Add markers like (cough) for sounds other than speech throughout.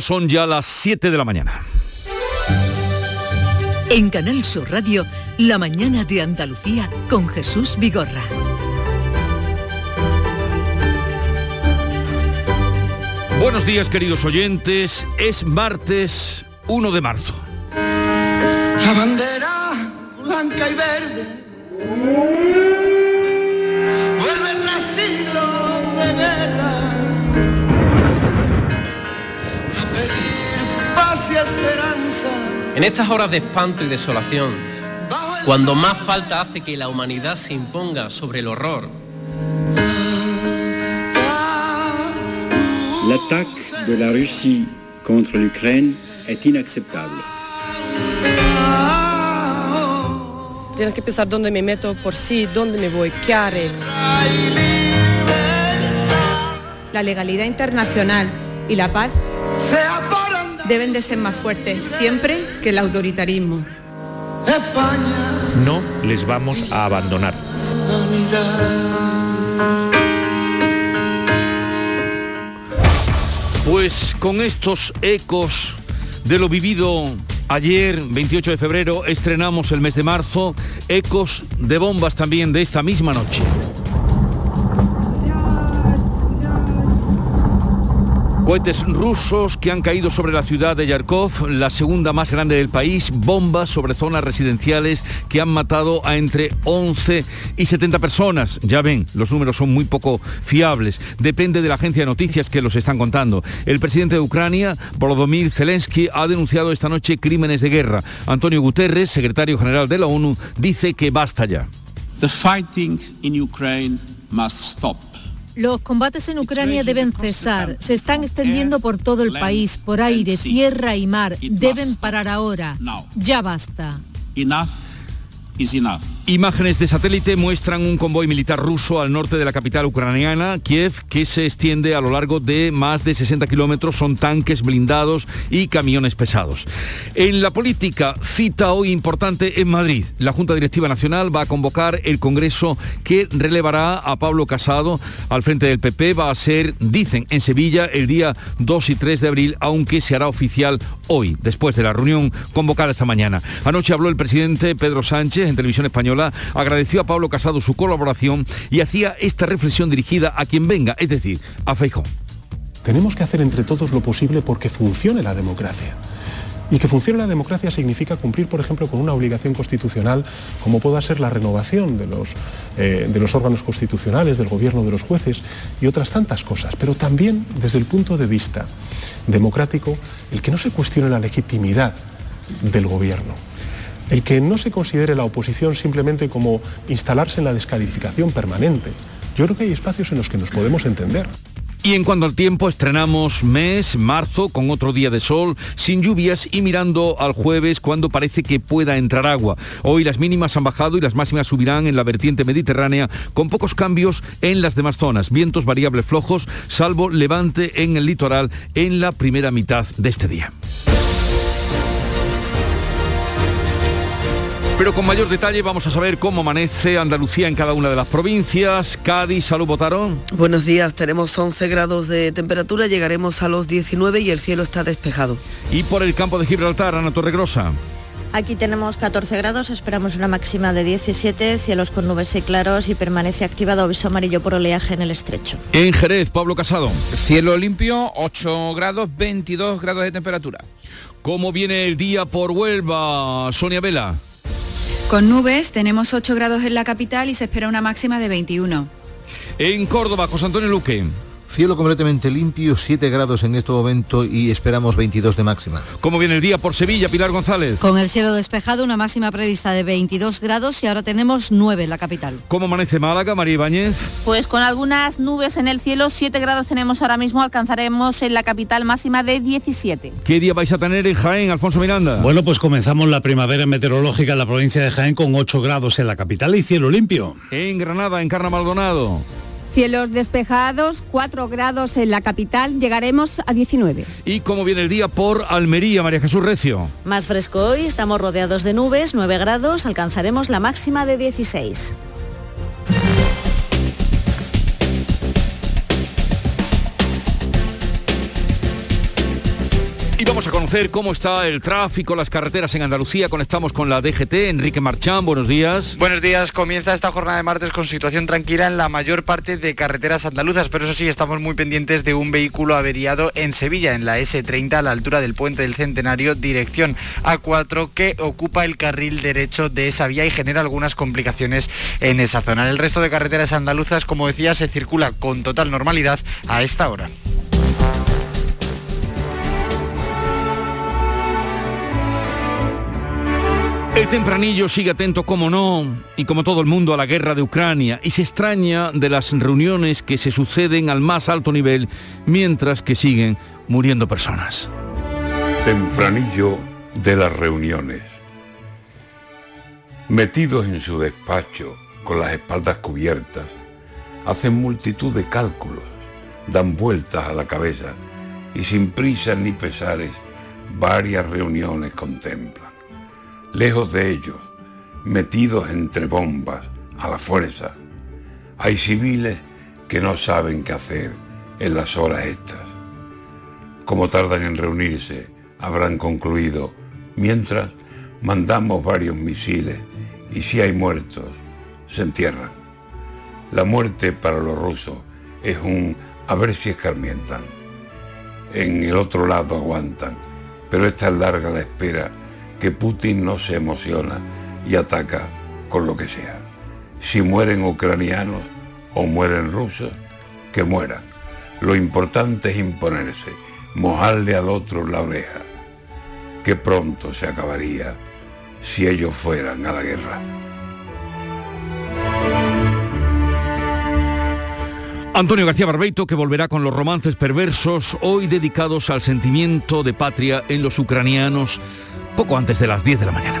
Son ya las 7 de la mañana. En Canal Sur Radio, La mañana de Andalucía con Jesús Vigorra. Buenos días queridos oyentes, es martes 1 de marzo. La bandera blanca y verde En estas horas de espanto y desolación, cuando más falta hace que la humanidad se imponga sobre el horror, L'attaque de la Russie contre l'Ukraine est inacceptable. Tienes que pensar dónde me meto por sí, dónde me voy, qué haré. La legalidad internacional y la paz deben de ser más fuertes siempre que el autoritarismo. España No les vamos a abandonar. Pues con estos ecos de lo vivido ayer, 28 de febrero, estrenamos el mes de marzo, ecos de bombas también de esta misma noche. Cohetes rusos que han caído sobre la ciudad de Yarkov, la segunda más grande del país, bombas sobre zonas residenciales que han matado a entre 11 y 70 personas. Ya ven, los números son muy poco fiables. Depende de la agencia de noticias que los están contando. El presidente de Ucrania, Volodymyr Zelensky, ha denunciado esta noche crímenes de guerra. Antonio Guterres, secretario general de la ONU, dice que basta ya. The fighting in Ukraine must stop. Los combates en Ucrania deben cesar. Se están extendiendo por todo el país, por aire, tierra y mar. Deben parar ahora. Ya basta. Enough is enough. Imágenes de satélite muestran un convoy militar ruso al norte de la capital ucraniana, Kiev, que se extiende a lo largo de más de 60 kilómetros. Son tanques blindados y camiones pesados. En la política, cita hoy importante en Madrid. La Junta Directiva Nacional va a convocar el Congreso que relevará a Pablo Casado al frente del PP. Va a ser, dicen, en Sevilla el día 2 y 3 de abril, aunque se hará oficial hoy, después de la reunión convocada esta mañana. Anoche habló el presidente Pedro Sánchez en televisión española agradeció a Pablo Casado su colaboración y hacía esta reflexión dirigida a quien venga, es decir, a Feijó. Tenemos que hacer entre todos lo posible porque funcione la democracia. Y que funcione la democracia significa cumplir, por ejemplo, con una obligación constitucional como pueda ser la renovación de los, eh, de los órganos constitucionales, del gobierno de los jueces y otras tantas cosas. Pero también desde el punto de vista democrático, el que no se cuestione la legitimidad del gobierno. El que no se considere la oposición simplemente como instalarse en la descalificación permanente. Yo creo que hay espacios en los que nos podemos entender. Y en cuanto al tiempo, estrenamos mes, marzo, con otro día de sol, sin lluvias y mirando al jueves cuando parece que pueda entrar agua. Hoy las mínimas han bajado y las máximas subirán en la vertiente mediterránea con pocos cambios en las demás zonas. Vientos variables flojos, salvo levante en el litoral en la primera mitad de este día. Pero con mayor detalle vamos a saber cómo amanece Andalucía en cada una de las provincias. Cádiz, salud, Botarón. Buenos días, tenemos 11 grados de temperatura, llegaremos a los 19 y el cielo está despejado. Y por el campo de Gibraltar, Ana Torregrosa. Aquí tenemos 14 grados, esperamos una máxima de 17, cielos con nubes y claros y permanece activado aviso amarillo por oleaje en el estrecho. En Jerez, Pablo Casado. Cielo limpio, 8 grados, 22 grados de temperatura. ¿Cómo viene el día por Huelva, Sonia Vela? Con nubes tenemos 8 grados en la capital y se espera una máxima de 21. En Córdoba, José Antonio Luque. Cielo completamente limpio, 7 grados en este momento y esperamos 22 de máxima. ¿Cómo viene el día por Sevilla, Pilar González? Con el cielo despejado, una máxima prevista de 22 grados y ahora tenemos 9 en la capital. ¿Cómo amanece Málaga, María Ibáñez? Pues con algunas nubes en el cielo, 7 grados tenemos ahora mismo, alcanzaremos en la capital máxima de 17. ¿Qué día vais a tener en Jaén, Alfonso Miranda? Bueno, pues comenzamos la primavera meteorológica en la provincia de Jaén con 8 grados en la capital y cielo limpio. En Granada, en Carna Maldonado. Cielos despejados, 4 grados en la capital, llegaremos a 19. ¿Y cómo viene el día por Almería, María Jesús Recio? Más fresco hoy, estamos rodeados de nubes, 9 grados, alcanzaremos la máxima de 16. Y vamos a conocer cómo está el tráfico, las carreteras en Andalucía. Conectamos con la DGT. Enrique Marchán, buenos días. Buenos días. Comienza esta jornada de martes con situación tranquila en la mayor parte de carreteras andaluzas, pero eso sí, estamos muy pendientes de un vehículo averiado en Sevilla, en la S30, a la altura del puente del Centenario, dirección A4, que ocupa el carril derecho de esa vía y genera algunas complicaciones en esa zona. En el resto de carreteras andaluzas, como decía, se circula con total normalidad a esta hora. El tempranillo sigue atento, como no, y como todo el mundo, a la guerra de Ucrania y se extraña de las reuniones que se suceden al más alto nivel mientras que siguen muriendo personas. Tempranillo de las reuniones. Metidos en su despacho, con las espaldas cubiertas, hacen multitud de cálculos, dan vueltas a la cabeza y sin prisas ni pesares, varias reuniones contemplan lejos de ellos, metidos entre bombas, a la fuerza. Hay civiles que no saben qué hacer en las horas estas. Como tardan en reunirse, habrán concluido, mientras mandamos varios misiles y si hay muertos, se entierran. La muerte para los rusos es un a ver si escarmientan. En el otro lado aguantan, pero es tan larga la espera que Putin no se emociona y ataca con lo que sea. Si mueren ucranianos o mueren rusos, que mueran. Lo importante es imponerse, mojarle al otro la oreja, que pronto se acabaría si ellos fueran a la guerra. Antonio García Barbeito, que volverá con los romances perversos, hoy dedicados al sentimiento de patria en los ucranianos poco antes de las 10 de la mañana.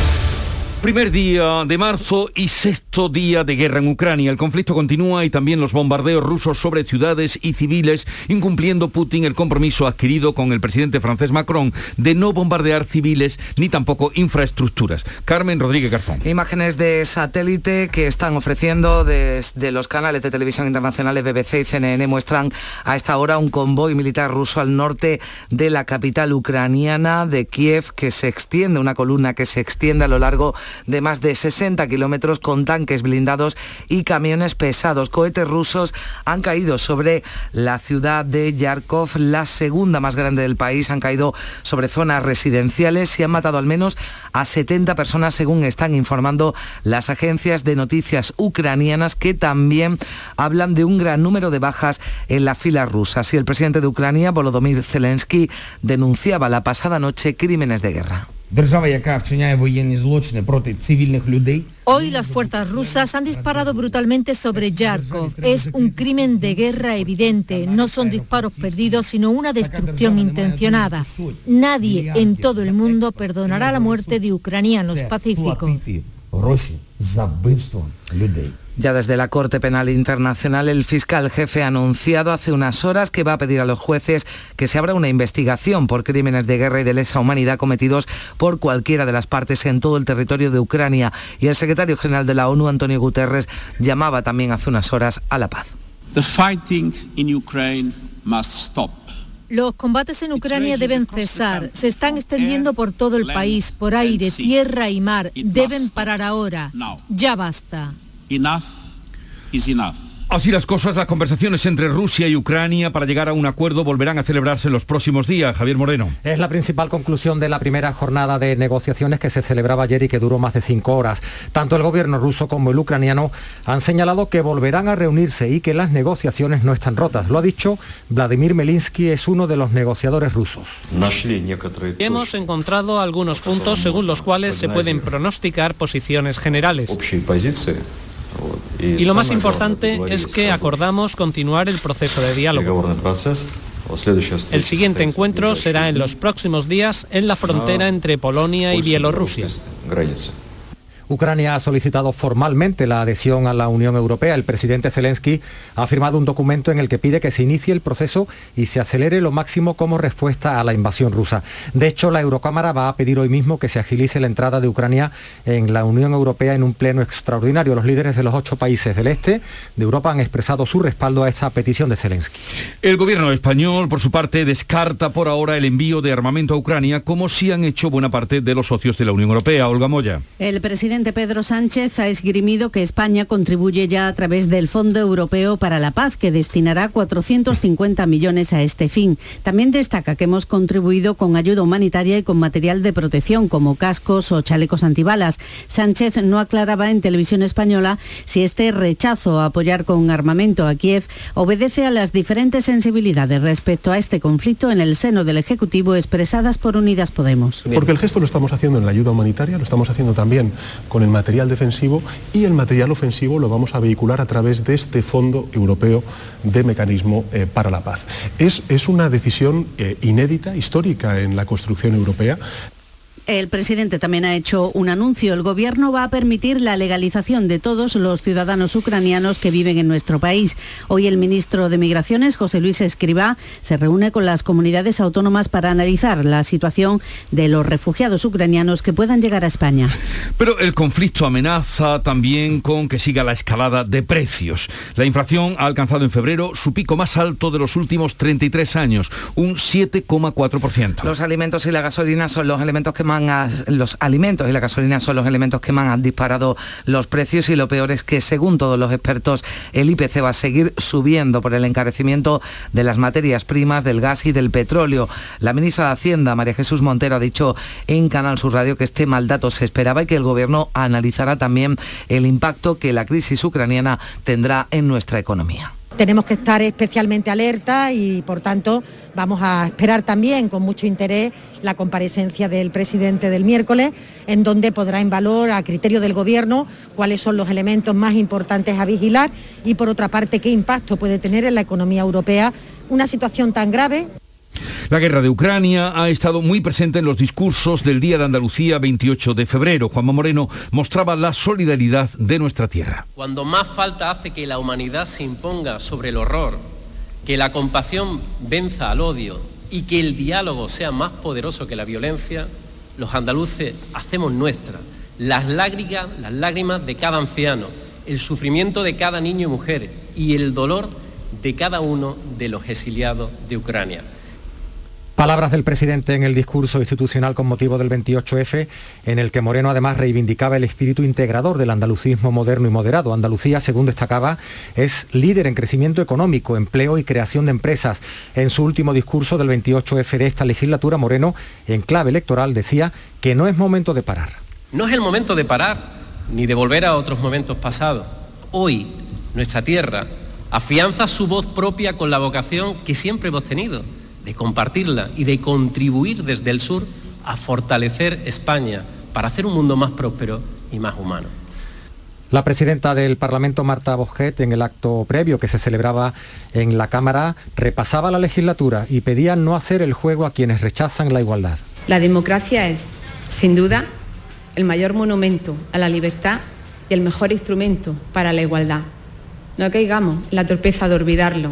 Primer día de marzo y sexto día de guerra en Ucrania. El conflicto continúa y también los bombardeos rusos sobre ciudades y civiles, incumpliendo Putin el compromiso adquirido con el presidente francés Macron de no bombardear civiles ni tampoco infraestructuras. Carmen Rodríguez Garzón. Imágenes de satélite que están ofreciendo desde los canales de televisión internacionales BBC y CNN muestran a esta hora un convoy militar ruso al norte de la capital ucraniana de Kiev que se extiende, una columna que se extiende a lo largo de más de 60 kilómetros con tanques blindados y camiones pesados. Cohetes rusos han caído sobre la ciudad de Yarkov, la segunda más grande del país. Han caído sobre zonas residenciales y han matado al menos a 70 personas, según están informando las agencias de noticias ucranianas, que también hablan de un gran número de bajas en las filas rusas. Y el presidente de Ucrania, Volodymyr Zelensky, denunciaba la pasada noche crímenes de guerra. Hoy las fuerzas rusas han disparado brutalmente sobre Yarkov. Es un crimen de guerra evidente. No son disparos perdidos, sino una destrucción intencionada. Nadie en todo el mundo perdonará la muerte de ucranianos pacíficos. Ya desde la Corte Penal Internacional, el fiscal jefe ha anunciado hace unas horas que va a pedir a los jueces que se abra una investigación por crímenes de guerra y de lesa humanidad cometidos por cualquiera de las partes en todo el territorio de Ucrania. Y el secretario general de la ONU, Antonio Guterres, llamaba también hace unas horas a la paz. Los combates en Ucrania deben cesar. Se están extendiendo por todo el país, por aire, tierra y mar. Deben parar ahora. Ya basta. Enough is enough. Así las cosas, las conversaciones entre Rusia y Ucrania para llegar a un acuerdo volverán a celebrarse en los próximos días. Javier Moreno. Es la principal conclusión de la primera jornada de negociaciones que se celebraba ayer y que duró más de cinco horas. Tanto el gobierno ruso como el ucraniano han señalado que volverán a reunirse y que las negociaciones no están rotas. Lo ha dicho Vladimir Melinsky, es uno de los negociadores rusos. Hemos encontrado algunos puntos según los cuales se pueden pronosticar posiciones generales. Y lo más importante es que acordamos continuar el proceso de diálogo. El siguiente encuentro será en los próximos días en la frontera entre Polonia y Bielorrusia. Ucrania ha solicitado formalmente la adhesión a la Unión Europea. El presidente Zelensky ha firmado un documento en el que pide que se inicie el proceso y se acelere lo máximo como respuesta a la invasión rusa. De hecho, la Eurocámara va a pedir hoy mismo que se agilice la entrada de Ucrania en la Unión Europea en un pleno extraordinario. Los líderes de los ocho países del este de Europa han expresado su respaldo a esta petición de Zelensky. El gobierno español, por su parte, descarta por ahora el envío de armamento a Ucrania, como si han hecho buena parte de los socios de la Unión Europea. Olga Moya. El presidente Pedro Sánchez ha esgrimido que España contribuye ya a través del Fondo Europeo para la Paz, que destinará 450 millones a este fin. También destaca que hemos contribuido con ayuda humanitaria y con material de protección, como cascos o chalecos antibalas. Sánchez no aclaraba en televisión española si este rechazo a apoyar con armamento a Kiev obedece a las diferentes sensibilidades respecto a este conflicto en el seno del Ejecutivo expresadas por Unidas Podemos. Porque el gesto lo estamos haciendo en la ayuda humanitaria, lo estamos haciendo también con el material defensivo y el material ofensivo lo vamos a vehicular a través de este Fondo Europeo de Mecanismo eh, para la Paz. Es, es una decisión eh, inédita, histórica en la construcción europea. El presidente también ha hecho un anuncio. El gobierno va a permitir la legalización de todos los ciudadanos ucranianos que viven en nuestro país. Hoy el ministro de Migraciones, José Luis Escribá, se reúne con las comunidades autónomas para analizar la situación de los refugiados ucranianos que puedan llegar a España. Pero el conflicto amenaza también con que siga la escalada de precios. La inflación ha alcanzado en febrero su pico más alto de los últimos 33 años, un 7,4%. Los alimentos y la gasolina son los elementos que más los alimentos y la gasolina son los elementos que más han disparado los precios y lo peor es que según todos los expertos el IPC va a seguir subiendo por el encarecimiento de las materias primas, del gas y del petróleo. La ministra de Hacienda, María Jesús Montero, ha dicho en Canal Sur Radio que este mal dato se esperaba y que el gobierno analizará también el impacto que la crisis ucraniana tendrá en nuestra economía. Tenemos que estar especialmente alerta y, por tanto, vamos a esperar también con mucho interés la comparecencia del presidente del miércoles, en donde podrá en valor, a criterio del Gobierno, cuáles son los elementos más importantes a vigilar y, por otra parte, qué impacto puede tener en la economía europea una situación tan grave la guerra de Ucrania ha estado muy presente en los discursos del Día de Andalucía 28 de febrero. Juanma Moreno mostraba la solidaridad de nuestra tierra. Cuando más falta hace que la humanidad se imponga sobre el horror, que la compasión venza al odio y que el diálogo sea más poderoso que la violencia, los andaluces hacemos nuestra las lágrimas, las lágrimas de cada anciano, el sufrimiento de cada niño y mujer y el dolor de cada uno de los exiliados de Ucrania. Palabras del presidente en el discurso institucional con motivo del 28F, en el que Moreno además reivindicaba el espíritu integrador del andalucismo moderno y moderado. Andalucía, según destacaba, es líder en crecimiento económico, empleo y creación de empresas. En su último discurso del 28F de esta legislatura, Moreno, en clave electoral, decía que no es momento de parar. No es el momento de parar ni de volver a otros momentos pasados. Hoy, nuestra tierra afianza su voz propia con la vocación que siempre hemos tenido de compartirla y de contribuir desde el sur a fortalecer España para hacer un mundo más próspero y más humano. La presidenta del Parlamento, Marta Bosquet, en el acto previo que se celebraba en la Cámara, repasaba la legislatura y pedía no hacer el juego a quienes rechazan la igualdad. La democracia es, sin duda, el mayor monumento a la libertad y el mejor instrumento para la igualdad. No caigamos en la torpeza de olvidarlo,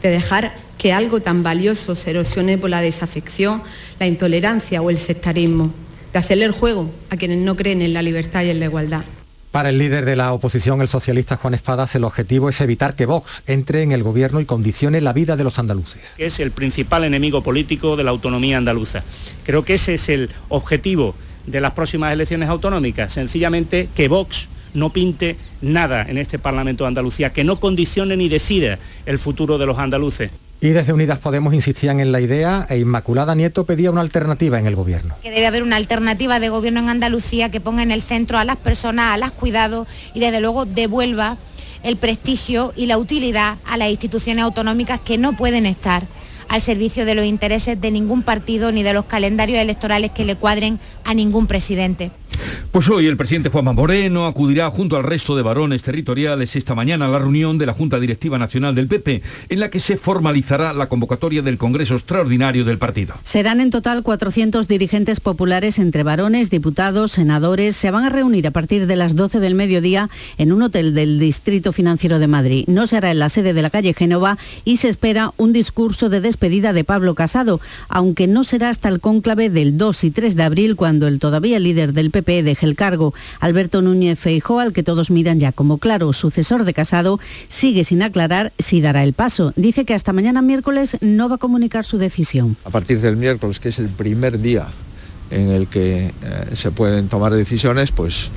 de dejar que algo tan valioso se erosione por la desafección, la intolerancia o el sectarismo, de hacerle el juego a quienes no creen en la libertad y en la igualdad. Para el líder de la oposición, el socialista Juan Espadas, el objetivo es evitar que Vox entre en el gobierno y condicione la vida de los andaluces. Es el principal enemigo político de la autonomía andaluza. Creo que ese es el objetivo de las próximas elecciones autonómicas, sencillamente que Vox no pinte nada en este Parlamento de Andalucía, que no condicione ni decida el futuro de los andaluces. Y desde Unidas Podemos insistían en la idea e Inmaculada Nieto pedía una alternativa en el gobierno. Que debe haber una alternativa de gobierno en Andalucía que ponga en el centro a las personas, a las cuidados y desde luego devuelva el prestigio y la utilidad a las instituciones autonómicas que no pueden estar al servicio de los intereses de ningún partido ni de los calendarios electorales que le cuadren a ningún presidente. Pues hoy el presidente Juanma Moreno acudirá junto al resto de varones territoriales esta mañana a la reunión de la Junta Directiva Nacional del PP, en la que se formalizará la convocatoria del Congreso Extraordinario del partido. Serán en total 400 dirigentes populares entre varones, diputados, senadores. Se van a reunir a partir de las 12 del mediodía en un hotel del Distrito Financiero de Madrid. No se hará en la sede de la calle Génova y se espera un discurso de despedida de Pablo Casado, aunque no será hasta el cónclave del 2 y 3 de abril cuando el todavía líder del PP de el cargo. Alberto Núñez Feijó, al que todos miran ya como claro sucesor de Casado, sigue sin aclarar si dará el paso. Dice que hasta mañana miércoles no va a comunicar su decisión. A partir del miércoles, que es el primer día en el que eh, se pueden tomar decisiones, pues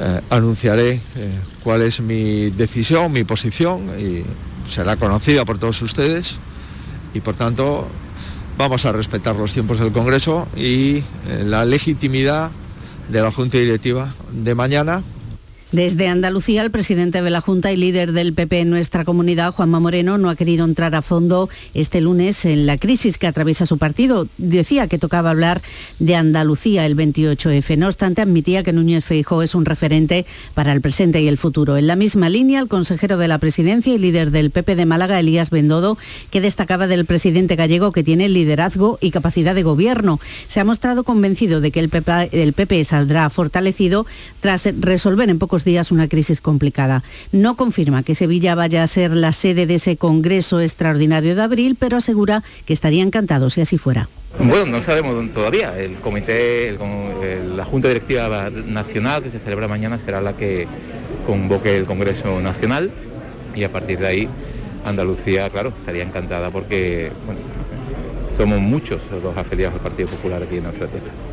eh, anunciaré eh, cuál es mi decisión, mi posición y será conocida por todos ustedes y por tanto vamos a respetar los tiempos del Congreso y la legitimidad de la Junta Directiva de mañana desde Andalucía, el presidente de la Junta y líder del PP en nuestra comunidad, Juanma Moreno, no ha querido entrar a fondo este lunes en la crisis que atraviesa su partido. Decía que tocaba hablar de Andalucía el 28F. No obstante, admitía que Núñez Feijó es un referente para el presente y el futuro. En la misma línea, el consejero de la presidencia y líder del PP de Málaga, Elías Bendodo, que destacaba del presidente gallego que tiene liderazgo y capacidad de gobierno. Se ha mostrado convencido de que el PP, el PP saldrá fortalecido tras resolver en pocos días una crisis complicada. No confirma que Sevilla vaya a ser la sede de ese Congreso extraordinario de abril, pero asegura que estaría encantado si así fuera. Bueno, no sabemos todavía. El comité, la Junta Directiva Nacional que se celebra mañana será la que convoque el Congreso Nacional y a partir de ahí Andalucía, claro, estaría encantada porque somos muchos los afiliados al Partido Popular aquí en nuestra tierra.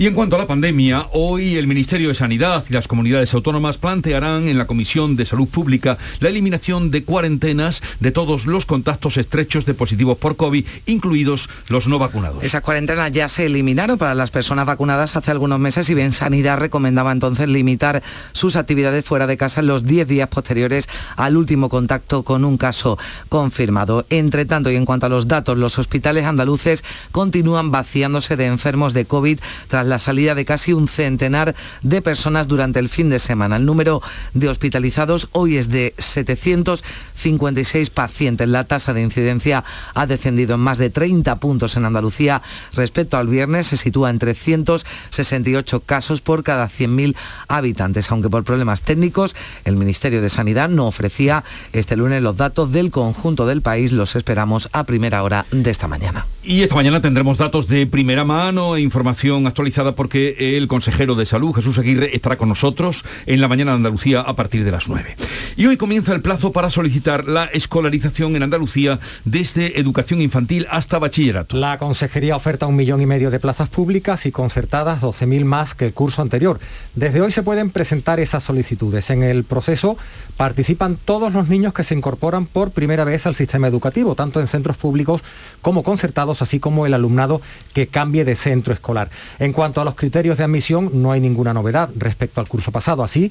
Y en cuanto a la pandemia, hoy el Ministerio de Sanidad y las comunidades autónomas plantearán en la Comisión de Salud Pública la eliminación de cuarentenas de todos los contactos estrechos de positivos por COVID, incluidos los no vacunados. Esas cuarentenas ya se eliminaron para las personas vacunadas hace algunos meses y bien Sanidad recomendaba entonces limitar sus actividades fuera de casa en los 10 días posteriores al último contacto con un caso confirmado. Entre tanto, y en cuanto a los datos, los hospitales andaluces continúan vaciándose de enfermos de COVID tras la salida de casi un centenar de personas durante el fin de semana. El número de hospitalizados hoy es de 756 pacientes. La tasa de incidencia ha descendido en más de 30 puntos en Andalucía respecto al viernes. Se sitúa en 368 casos por cada 100.000 habitantes, aunque por problemas técnicos el Ministerio de Sanidad no ofrecía este lunes los datos del conjunto del país. Los esperamos a primera hora de esta mañana. Y esta mañana tendremos datos de primera mano e información actualizada porque el consejero de salud, Jesús Aguirre, estará con nosotros en la mañana de Andalucía a partir de las 9. Y hoy comienza el plazo para solicitar la escolarización en Andalucía desde educación infantil hasta bachillerato. La consejería oferta un millón y medio de plazas públicas y concertadas 12.000 más que el curso anterior. Desde hoy se pueden presentar esas solicitudes. En el proceso participan todos los niños que se incorporan por primera vez al sistema educativo, tanto en centros públicos como concertados, así como el alumnado que cambie de centro escolar. En cuanto a los criterios de admisión, no hay ninguna novedad respecto al curso pasado. Así,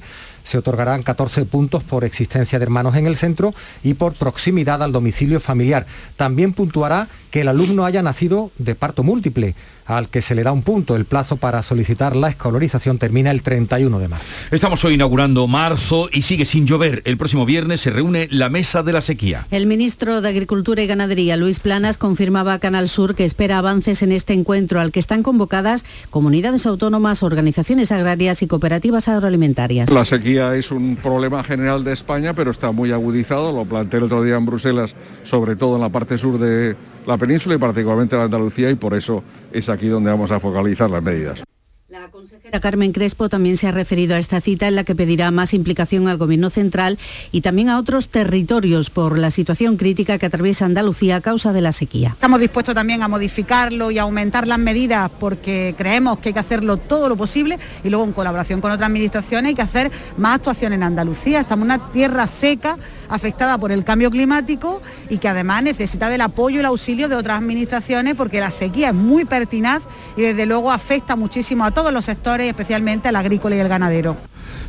se otorgarán 14 puntos por existencia de hermanos en el centro y por proximidad al domicilio familiar. También puntuará que el alumno haya nacido de parto múltiple, al que se le da un punto. El plazo para solicitar la escolarización termina el 31 de marzo. Estamos hoy inaugurando marzo y sigue sin llover. El próximo viernes se reúne la mesa de la sequía. El ministro de Agricultura y Ganadería, Luis Planas, confirmaba a Canal Sur que espera avances en este encuentro al que están convocadas comunidades autónomas, organizaciones agrarias y cooperativas agroalimentarias. La sequía es un problema general de España, pero está muy agudizado. Lo planteé el otro día en Bruselas, sobre todo en la parte sur de la península y particularmente la Andalucía, y por eso es aquí donde vamos a focalizar las medidas. La consejera Carmen Crespo también se ha referido a esta cita en la que pedirá más implicación al Gobierno central y también a otros territorios por la situación crítica que atraviesa Andalucía a causa de la sequía. Estamos dispuestos también a modificarlo y a aumentar las medidas porque creemos que hay que hacerlo todo lo posible y luego en colaboración con otras administraciones hay que hacer más actuación en Andalucía. Estamos en una tierra seca afectada por el cambio climático y que además necesita del apoyo y el auxilio de otras administraciones porque la sequía es muy pertinaz y desde luego afecta muchísimo a todos todos los sectores, especialmente el agrícola y el ganadero.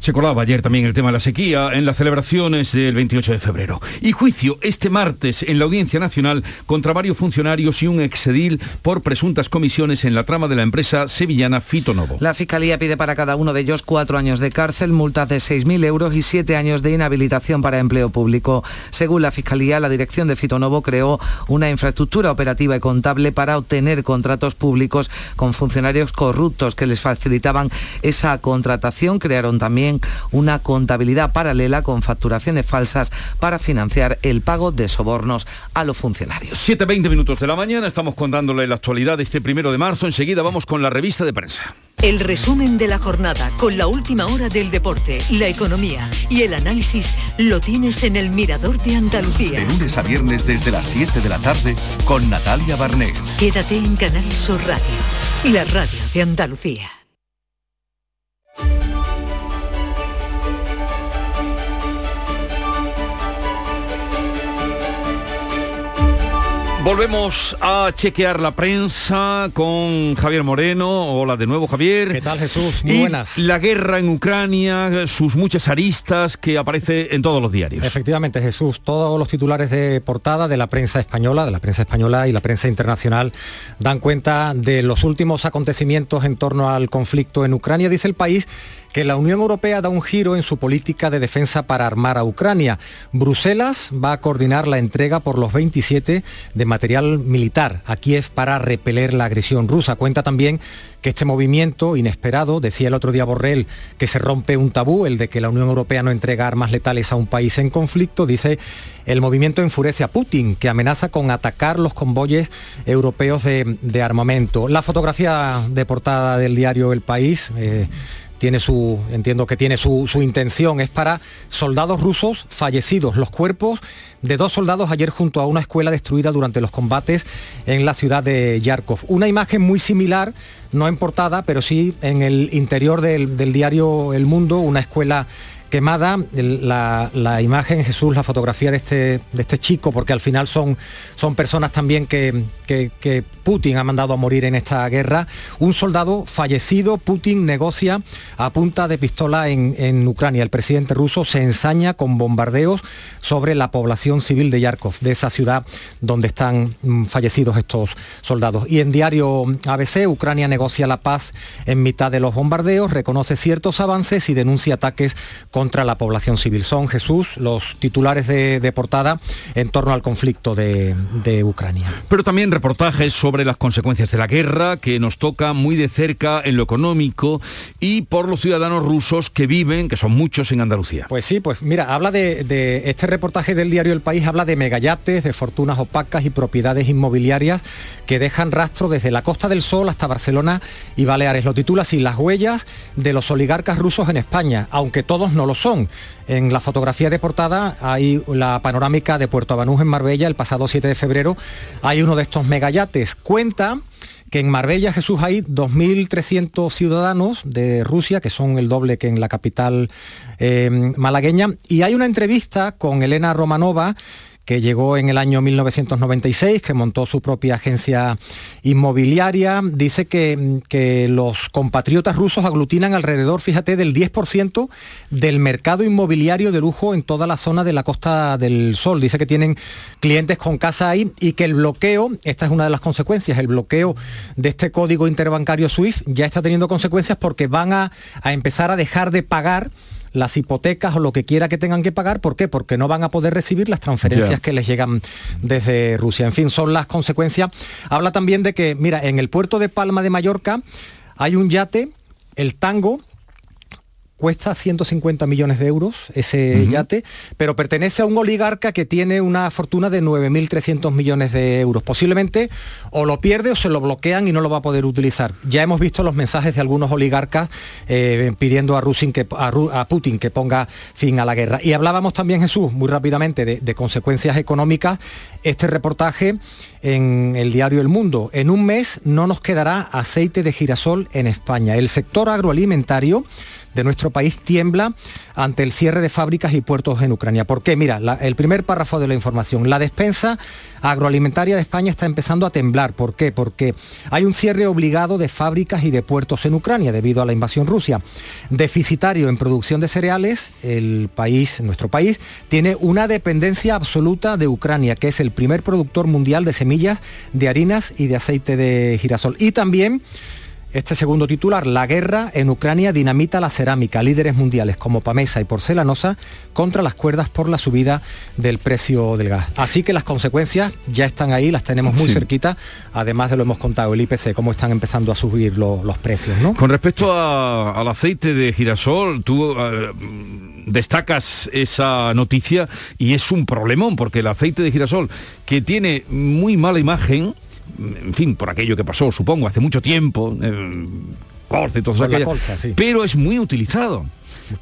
Se colaba ayer también el tema de la sequía en las celebraciones del 28 de febrero. Y juicio este martes en la Audiencia Nacional contra varios funcionarios y un exedil por presuntas comisiones en la trama de la empresa sevillana Fitonovo. La Fiscalía pide para cada uno de ellos cuatro años de cárcel, multas de 6.000 euros y siete años de inhabilitación para empleo público. Según la Fiscalía, la dirección de Fitonovo creó una infraestructura operativa y contable para obtener contratos públicos con funcionarios corruptos que les facilitaban esa contratación. Crearon también una contabilidad paralela con facturaciones falsas para financiar el pago de sobornos a los funcionarios. 7.20 minutos de la mañana, estamos contándole la actualidad de este primero de marzo. Enseguida vamos con la revista de prensa. El resumen de la jornada con la última hora del deporte, la economía y el análisis lo tienes en el Mirador de Andalucía. De lunes a viernes desde las 7 de la tarde con Natalia Barnés. Quédate en Canal Sur Radio, la radio de Andalucía. Volvemos a chequear la prensa con Javier Moreno. Hola de nuevo, Javier. ¿Qué tal, Jesús? Muy Y buenas. La guerra en Ucrania, sus muchas aristas que aparece en todos los diarios. Efectivamente, Jesús, todos los titulares de portada de la prensa española, de la prensa española y la prensa internacional dan cuenta de los últimos acontecimientos en torno al conflicto en Ucrania. Dice el país que la Unión Europea da un giro en su política de defensa para armar a Ucrania. Bruselas va a coordinar la entrega por los 27 de material militar a Kiev para repeler la agresión rusa. Cuenta también que este movimiento inesperado, decía el otro día Borrell, que se rompe un tabú, el de que la Unión Europea no entrega armas letales a un país en conflicto, dice el movimiento enfurece a Putin, que amenaza con atacar los convoyes europeos de, armamento. La fotografía de portada del diario El País. eh, tiene su, entiendo que tiene su, su intención, es para soldados rusos fallecidos, los cuerpos de dos soldados ayer junto a una escuela destruida durante los combates en la ciudad de Yarkov. Una imagen muy similar, no en portada, pero sí en el interior del, del diario El Mundo, una escuela quemada, la, imagen, Jesús, la fotografía de este, de este chico, porque al final son, son personas también que, que- Putin ha mandado a morir en esta guerra. Un soldado fallecido, Putin negocia a punta de pistola en, en Ucrania. El presidente ruso se ensaña con bombardeos sobre la población civil de Yarkov, de esa ciudad donde están mm, fallecidos estos soldados. Y en diario ABC, Ucrania negocia la paz en mitad de los bombardeos, reconoce ciertos avances y denuncia ataques contra la población civil. Son, Jesús, los titulares de, de portada en torno al conflicto de, de Ucrania. Pero también reportajes sobre las consecuencias de la guerra que nos toca muy de cerca en lo económico y por los ciudadanos rusos que viven, que son muchos en Andalucía. Pues sí, pues mira, habla de, de- este reportaje del diario El País, habla de megayates, de fortunas opacas y propiedades inmobiliarias que dejan rastro desde la Costa del Sol hasta Barcelona y Baleares. Lo titula así, las huellas de los oligarcas rusos en España, aunque todos no lo son. En la fotografía de portada hay la panorámica de Puerto Banús en Marbella el pasado 7 de febrero. Hay uno de estos megayates. Cuenta que en Marbella, Jesús, hay 2.300 ciudadanos de Rusia, que son el doble que en la capital eh, malagueña, y hay una entrevista con Elena Romanova, que llegó en el año 1996, que montó su propia agencia inmobiliaria. Dice que, que los compatriotas rusos aglutinan alrededor, fíjate, del 10% del mercado inmobiliario de lujo en toda la zona de la Costa del Sol. Dice que tienen clientes con casa ahí y que el bloqueo, esta es una de las consecuencias, el bloqueo de este código interbancario SWIFT ya está teniendo consecuencias porque van a, a empezar a dejar de pagar las hipotecas o lo que quiera que tengan que pagar. ¿Por qué? Porque no van a poder recibir las transferencias que les llegan desde Rusia. En fin, son las consecuencias. Habla también de que, mira, en el puerto de Palma de Mallorca hay un yate, el Tango, cuesta 150 millones de euros ese yate, pero pertenece a un oligarca que tiene una fortuna de 9.300 millones de euros. Posiblemente o lo pierde o se lo bloquean y no lo va a poder utilizar. Ya hemos visto los mensajes de algunos oligarcas eh, pidiendo a, Rusin que, a, Ru- a Putin que ponga fin a la guerra. Y hablábamos también, Jesús, muy rápidamente, de, de consecuencias económicas. Este reportaje en el diario El Mundo. En un mes no nos quedará aceite de girasol en España. El sector agroalimentario de nuestro país tiembla ante el cierre de fábricas y puertos en Ucrania. ¿Por qué? Mira, el primer párrafo de la información. La despensa agroalimentaria de España está empezando a temblar. ¿Por qué? Porque hay un cierre obligado de fábricas y de puertos en Ucrania debido a la invasión rusa. Deficitario en producción de cereales, el país, nuestro país, tiene una dependencia absoluta de Ucrania, que es el primer productor mundial de semillas, de harinas y de aceite de girasol. Y también este segundo titular, la guerra en Ucrania dinamita la cerámica, líderes mundiales como Pamesa y Porcelanosa contra las cuerdas por la subida del precio del gas. Así que las consecuencias ya están ahí, las tenemos muy cerquita, además de lo hemos contado, el IPC, cómo están empezando a subir los precios. ¿no? Con respecto al aceite de girasol, tú... Eh, destacas esa noticia y es un problemón porque el aceite de girasol que tiene muy mala imagen en fin, por aquello que pasó, supongo, hace mucho tiempo, eh, corte, todo eso, pero es muy utilizado.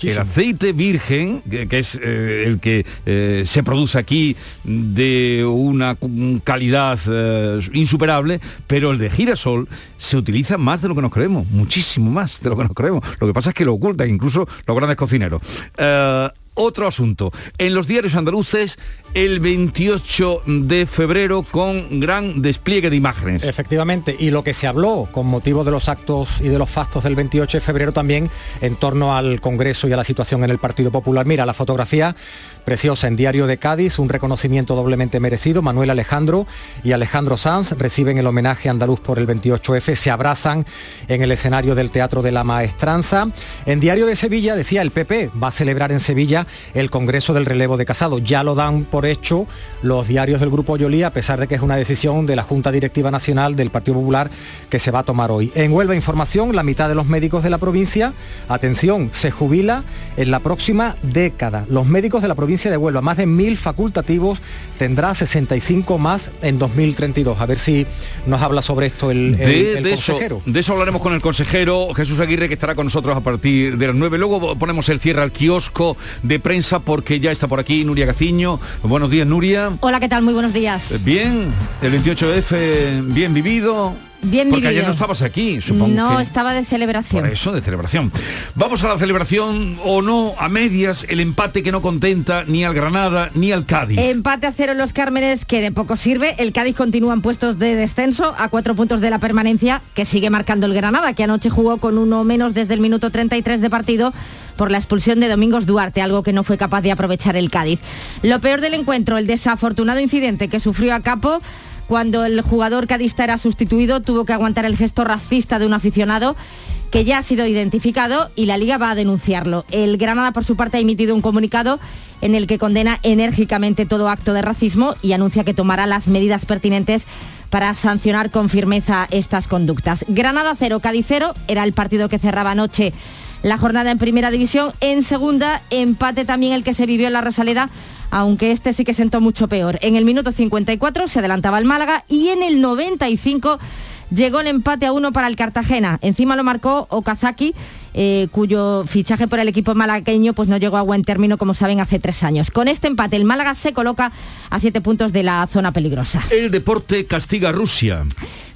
El aceite virgen, que, es eh, el que eh, se produce aquí de una calidad insuperable, pero el de girasol se utiliza más de lo que nos creemos, muchísimo más de lo que nos creemos. Lo que pasa es que lo ocultan incluso los grandes cocineros otro asunto. En los diarios andaluces, el 28 de febrero con gran despliegue de imágenes. Efectivamente, y lo que se habló con motivo de los actos y de los factos del 28 de febrero también en torno al Congreso y a la situación en el Partido Popular. Mira, la fotografía preciosa en Diario de Cádiz, un reconocimiento doblemente merecido. Manuel Alejandro y Alejandro Sanz reciben el homenaje andaluz por el 28F, se abrazan en el escenario del Teatro de la Maestranza. En Diario de Sevilla decía el PP va a celebrar en Sevilla el Congreso del Relevo de Casado. Ya lo dan por hecho los diarios del Grupo Yolí, a pesar de que es una decisión de la Junta Directiva Nacional del Partido Popular que se va a tomar hoy. En Huelva Información, la mitad de los médicos de la provincia, atención, se jubila en la próxima década. Los médicos de la provincia de Huelva, más de mil facultativos, tendrá 65 más en 2032. A ver si nos habla sobre esto el, consejero. Eso, de eso hablaremos con el consejero Jesús Aguirre, que estará con nosotros a partir de las 9. Luego ponemos el cierre al kiosco de prensa porque ya está por aquí Nuria Gaciño. Buenos días, Nuria. Hola, ¿qué tal? Muy buenos días. Eh, bien, el 28F bien vivido. Bien Porque ayer no estabas aquí, supongo. No, estaba de celebración. Por eso, de celebración. Vamos a la celebración o no, a medias, el empate que no contenta ni al Granada ni al Cádiz. Empate a cero en los Cármenes, que de poco sirve. El Cádiz continúa en puestos de descenso a cuatro puntos de la permanencia, que sigue marcando el Granada, que anoche jugó con uno menos desde el minuto 33 de partido por la expulsión de Domingos Duarte, algo que no fue capaz de aprovechar el Cádiz. Lo peor del encuentro, el desafortunado incidente que sufrió a Capo cuando el jugador cadista era sustituido, tuvo que aguantar el gesto racista de un aficionado que ya ha sido identificado y la liga va a denunciarlo. El Granada, por su parte, ha emitido un comunicado en el que condena enérgicamente todo acto de racismo y anuncia que tomará las medidas pertinentes para sancionar con firmeza estas conductas. Granada 0, Cádiz 0 era el partido que cerraba anoche la jornada en primera división. En segunda, empate también el que se vivió en la Rosaleda, aunque este sí que sentó mucho peor. En el minuto 54 se adelantaba el Málaga y en el 95 llegó el empate a uno para el Cartagena. Encima lo marcó Okazaki. Eh, cuyo fichaje por el equipo malagueño pues no llegó a buen término, como saben, hace tres años. Con este empate, el Málaga se coloca a siete puntos de la zona peligrosa. El deporte castiga a Rusia.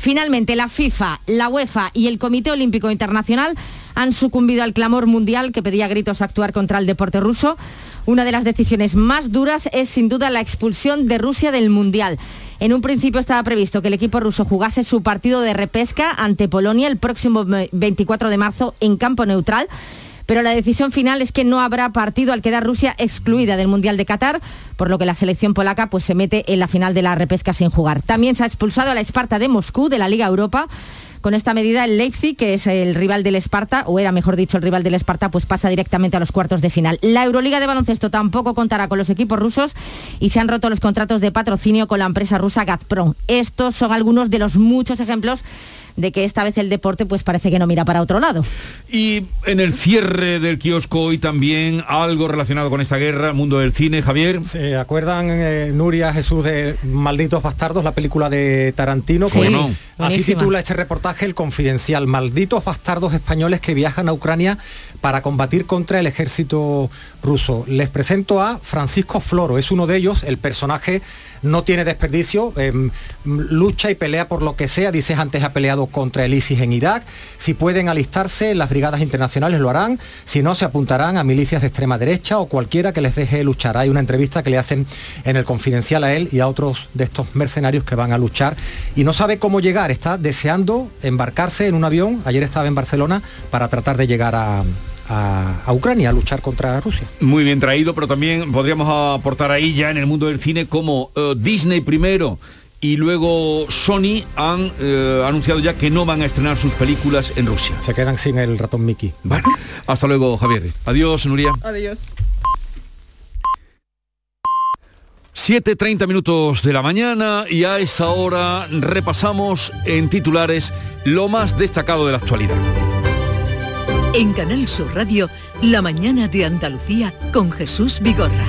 Finalmente, la FIFA, la UEFA y el Comité Olímpico Internacional han sucumbido al clamor mundial que pedía gritos actuar contra el deporte ruso. Una de las decisiones más duras es sin duda la expulsión de Rusia del Mundial. En un principio estaba previsto que el equipo ruso jugase su partido de repesca ante Polonia el próximo 24 de marzo en campo neutral. Pero la decisión final es que no habrá partido al quedar Rusia excluida del Mundial de Qatar, por lo que la selección polaca pues, se mete en la final de la repesca sin jugar. También se ha expulsado a la Esparta de Moscú de la Liga Europa con esta medida, el Leipzig, que es el rival del Esparta, o era mejor dicho el rival del Esparta, pues pasa directamente a los cuartos de final. La Euroliga de baloncesto tampoco contará con los equipos rusos y se han roto los contratos de patrocinio con la empresa rusa Gazprom. Estos son algunos de los muchos ejemplos de que esta vez el deporte pues parece que no mira para otro lado. Y en el cierre del kiosco hoy también algo relacionado con esta guerra, mundo del cine, Javier. ¿Se acuerdan, eh, Nuria, Jesús, de Malditos Bastardos, la película de Tarantino? Pues no. Así titula este reportaje El Confidencial, Malditos Bastardos españoles que viajan a Ucrania para combatir contra el ejército ruso. Les presento a Francisco Floro, es uno de ellos, el personaje no tiene desperdicio, em, lucha y pelea por lo que sea, dices antes ha peleado contra el ISIS en Irak, si pueden alistarse las brigadas internacionales lo harán, si no se apuntarán a milicias de extrema derecha o cualquiera que les deje luchar. Hay una entrevista que le hacen en el confidencial a él y a otros de estos mercenarios que van a luchar. Y no sabe cómo llegar, está deseando embarcarse en un avión, ayer estaba en Barcelona, para tratar de llegar a, a, Ucrania a luchar contra Rusia. Muy bien traído, pero también podríamos aportar ahí ya en el mundo del cine como eh, Disney primero y luego Sony han eh, anunciado ya que no van a estrenar sus películas en Rusia. Se quedan sin el ratón Mickey. Hasta luego Javier. Adiós, Nuria. Adiós. 7.30 minutos de la mañana y a esta hora repasamos en titulares lo más destacado de la actualidad. En Canal Sur Radio, La mañana de Andalucía con Jesús Vigorra.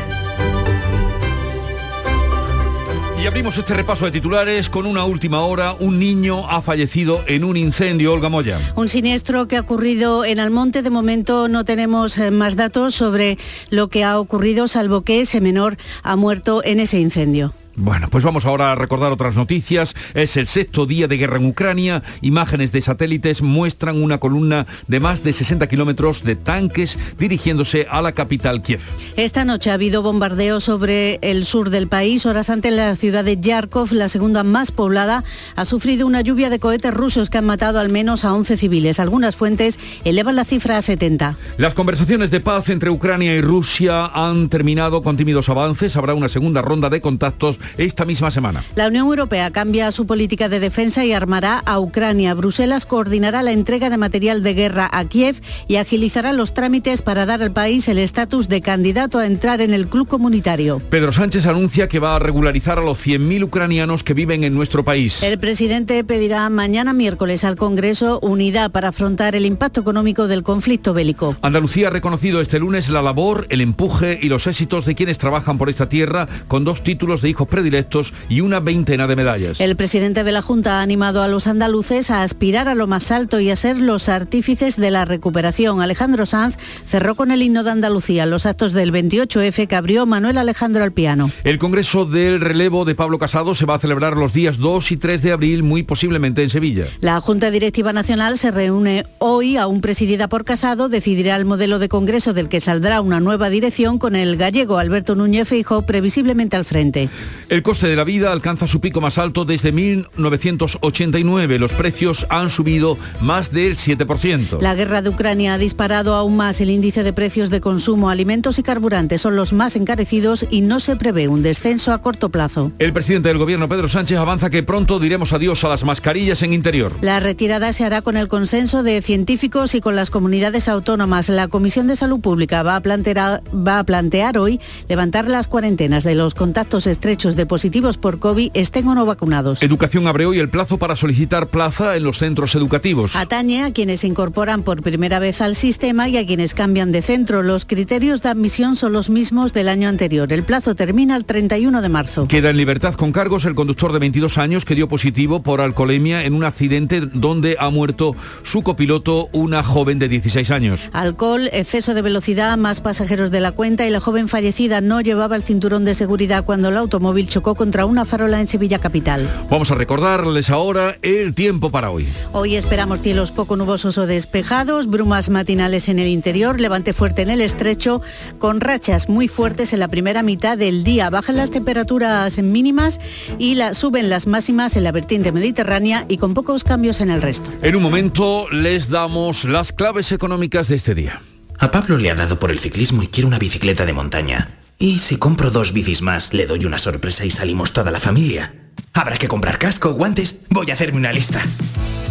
Y abrimos este repaso de titulares con una última hora. Un niño ha fallecido en un incendio, Olga Moya. Un siniestro que ha ocurrido en Almonte. De momento no tenemos eh, más datos sobre lo que ha ocurrido, salvo que ese menor ha muerto en ese incendio. Bueno, pues vamos ahora a recordar otras noticias. Es el sexto día de guerra en Ucrania. Imágenes de satélites muestran una columna de más de 60 kilómetros de tanques dirigiéndose a la capital Kiev. Esta noche ha habido bombardeos sobre el sur del país. Horas antes la ciudad de Yarkov, la segunda más poblada, ha sufrido una lluvia de cohetes rusos que han matado al menos a 11 civiles. Algunas fuentes elevan la cifra a 70. Las conversaciones de paz entre Ucrania y Rusia han terminado con tímidos avances. Habrá una segunda ronda de contactos esta misma semana. La Unión Europea cambia su política de defensa y armará a Ucrania. Bruselas coordinará la entrega de material de guerra a Kiev y agilizará los trámites para dar al país el estatus de candidato a entrar en el club comunitario. Pedro Sánchez anuncia que va a regularizar a los 100.000 ucranianos que viven en nuestro país. El presidente pedirá mañana miércoles al Congreso unidad para afrontar el impacto económico del conflicto bélico. Andalucía ha reconocido este lunes la labor, el empuje y los éxitos de quienes trabajan por esta tierra con dos títulos de hijos predilectos y una veintena de medallas. El presidente de la Junta ha animado a los andaluces a aspirar a lo más alto y a ser los artífices de la recuperación. Alejandro Sanz cerró con el himno de Andalucía los actos del 28F que abrió Manuel Alejandro al piano. El Congreso del Relevo de Pablo Casado se va a celebrar los días 2 y 3 de abril, muy posiblemente en Sevilla. La Junta Directiva Nacional se reúne hoy, aún presidida por Casado, decidirá el modelo de Congreso del que saldrá una nueva dirección con el gallego Alberto Núñez Feijóo previsiblemente al frente. El coste de la vida alcanza su pico más alto desde 1989. Los precios han subido más del 7%. La guerra de Ucrania ha disparado aún más el índice de precios de consumo. Alimentos y carburantes son los más encarecidos y no se prevé un descenso a corto plazo. El presidente del gobierno, Pedro Sánchez, avanza que pronto diremos adiós a las mascarillas en interior. La retirada se hará con el consenso de científicos y con las comunidades autónomas. La Comisión de Salud Pública va a plantear, va a plantear hoy levantar las cuarentenas de los contactos estrechos de positivos por COVID estén o no vacunados. Educación abre hoy el plazo para solicitar plaza en los centros educativos. Atañe a quienes se incorporan por primera vez al sistema y a quienes cambian de centro. Los criterios de admisión son los mismos del año anterior. El plazo termina el 31 de marzo. Queda en libertad con cargos el conductor de 22 años que dio positivo por alcoholemia en un accidente donde ha muerto su copiloto, una joven de 16 años. Alcohol, exceso de velocidad, más pasajeros de la cuenta y la joven fallecida no llevaba el cinturón de seguridad cuando el automóvil chocó contra una farola en Sevilla capital. Vamos a recordarles ahora el tiempo para hoy. Hoy esperamos cielos poco nubosos o despejados, brumas matinales en el interior, levante fuerte en el estrecho, con rachas muy fuertes en la primera mitad del día. Bajan las temperaturas mínimas y la, suben las máximas en la vertiente mediterránea y con pocos cambios en el resto. En un momento les damos las claves económicas de este día. A Pablo le ha dado por el ciclismo y quiere una bicicleta de montaña. ¿Y si compro dos bicis más, le doy una sorpresa y salimos toda la familia? Habrá que comprar casco, guantes. Voy a hacerme una lista.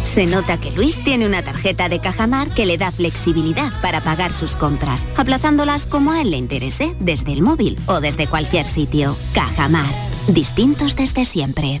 Se nota que Luis tiene una tarjeta de Cajamar que le da flexibilidad para pagar sus compras, aplazándolas como a él le interese, desde el móvil o desde cualquier sitio. Cajamar. Distintos desde siempre.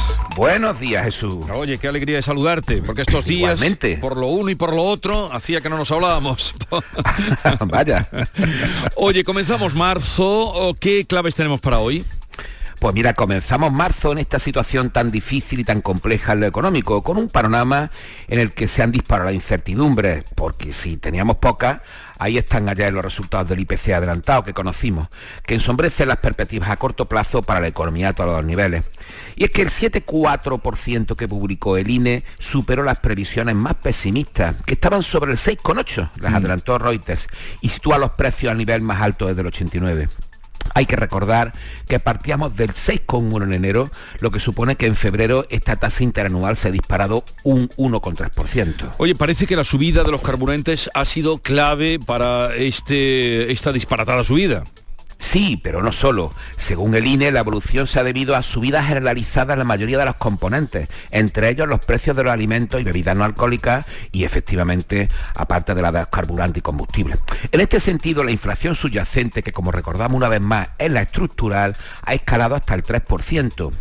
Buenos días, Jesús. Oye, qué alegría de saludarte, porque estos días, Igualmente. por lo uno y por lo otro, hacía que no nos hablábamos. (laughs) Vaya. Oye, comenzamos marzo. ¿Qué claves tenemos para hoy? Pues mira, comenzamos marzo en esta situación tan difícil y tan compleja en lo económico, con un panorama en el que se han disparado las incertidumbres, porque si teníamos pocas, ahí están allá los resultados del IPC adelantado que conocimos, que ensombrecen las perspectivas a corto plazo para la economía a todos los niveles. Y es que el 7,4% que publicó el INE superó las previsiones más pesimistas, que estaban sobre el 6,8%, las adelantó Reuters, y sitúa los precios al nivel más alto desde el 89. Hay que recordar que partíamos del 6,1 en enero, lo que supone que en febrero esta tasa interanual se ha disparado un 1,3%. Oye, parece que la subida de los carburantes ha sido clave para este, esta disparatada subida. Sí, pero no solo. Según el INE, la evolución se ha debido a subidas generalizadas en la mayoría de los componentes, entre ellos los precios de los alimentos y bebidas no alcohólicas y efectivamente, aparte de la de los carburantes y combustibles. En este sentido, la inflación subyacente, que como recordamos una vez más es la estructural, ha escalado hasta el 3%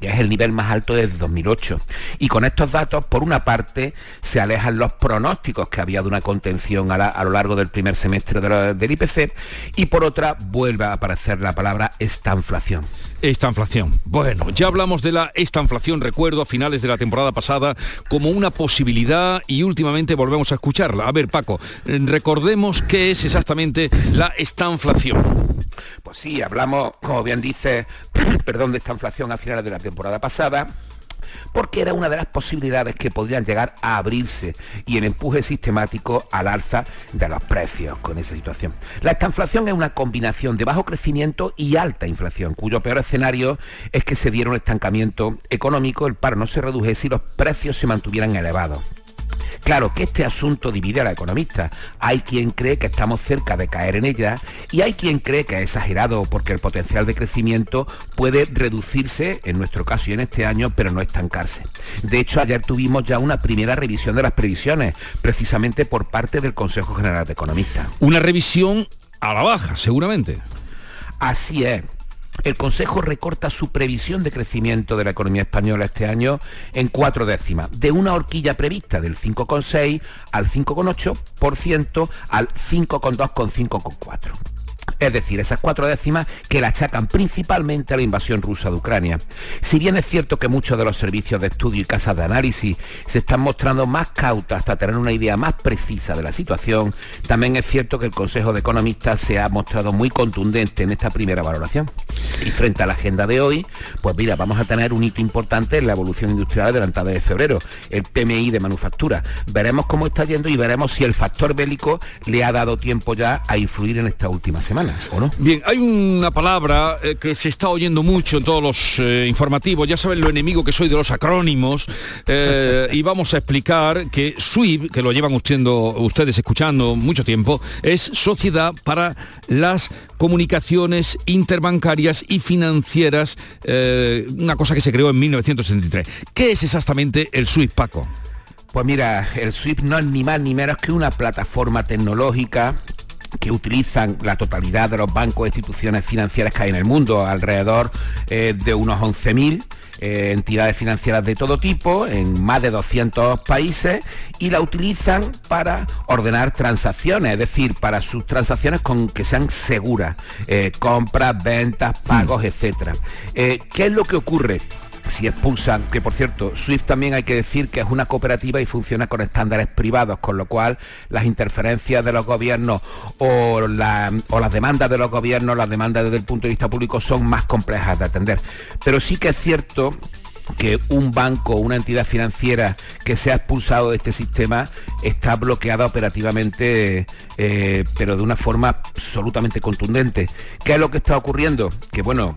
que es el nivel más alto desde 2008. Y con estos datos, por una parte, se alejan los pronósticos que había de una contención a, la- a lo largo del primer semestre de la- del IPC, y por otra, vuelve a aparecer la palabra estanflación. Esta inflación. Bueno, ya hablamos de la estanflación, recuerdo, a finales de la temporada pasada, como una posibilidad y últimamente volvemos a escucharla. A ver, Paco, recordemos qué es exactamente la estanflación. Pues sí, hablamos, como bien dice, (clears throat) perdón, de esta inflación a finales de la temporada pasada porque era una de las posibilidades que podrían llegar a abrirse y el empuje sistemático al alza de los precios con esa situación. La estanflación es una combinación de bajo crecimiento y alta inflación, cuyo peor escenario es que se diera un estancamiento económico, el paro no se redujese y los precios se mantuvieran elevados. Claro que este asunto divide a la economista. Hay quien cree que estamos cerca de caer en ella y hay quien cree que es exagerado porque el potencial de crecimiento puede reducirse, en nuestro caso y en este año, pero no estancarse. De hecho, ayer tuvimos ya una primera revisión de las previsiones, precisamente por parte del Consejo General de Economistas. Una revisión a la baja, seguramente. Así es. El Consejo recorta su previsión de crecimiento de la economía española este año en cuatro décimas, de una horquilla prevista del 5,6 al 5,8% al 5,2 con 5,4. Es decir, esas cuatro décimas que la achacan principalmente a la invasión rusa de Ucrania. Si bien es cierto que muchos de los servicios de estudio y casas de análisis se están mostrando más cautas hasta tener una idea más precisa de la situación, también es cierto que el Consejo de Economistas se ha mostrado muy contundente en esta primera valoración. Y frente a la agenda de hoy, pues mira, vamos a tener un hito importante en la evolución industrial adelantada de febrero, el PMI de manufactura. Veremos cómo está yendo y veremos si el factor bélico le ha dado tiempo ya a influir en esta última semana, ¿o no? Bien, hay una palabra eh, que se está oyendo mucho en todos los eh, informativos, ya saben lo enemigo que soy de los acrónimos, eh, y vamos a explicar que SWIFT, que lo llevan ustedes escuchando mucho tiempo, es Sociedad para las Comunicaciones Interbancarias y Financieras, eh, una cosa que se creó en 1963. ¿Qué es exactamente el SWIFT, Paco? Pues mira, el SWIFT no es ni más ni menos que una plataforma tecnológica que utilizan la totalidad de los bancos e instituciones financieras que hay en el mundo, alrededor eh, de unos 11.000 eh, entidades financieras de todo tipo en más de 200 países y la utilizan para ordenar transacciones, es decir, para sus transacciones con que sean seguras, eh, compras, ventas, pagos, etcétera. Eh, ¿Qué es lo que ocurre? Si expulsan, que por cierto, SWIFT también hay que decir que es una cooperativa y funciona con estándares privados, con lo cual las interferencias de los gobiernos o, la- o las demandas de los gobiernos, las demandas desde el punto de vista público son más complejas de atender. Pero sí que es cierto que un banco o una entidad financiera que sea expulsado de este sistema está bloqueada operativamente, eh, pero de una forma absolutamente contundente. ¿Qué es lo que está ocurriendo? Que bueno,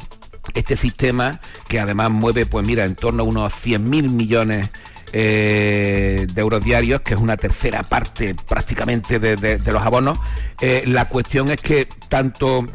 este sistema que además mueve, pues mira, en torno a unos 100.000 millones eh, de euros diarios, que es una tercera parte prácticamente de, de- de los abonos, eh, la cuestión es que tanto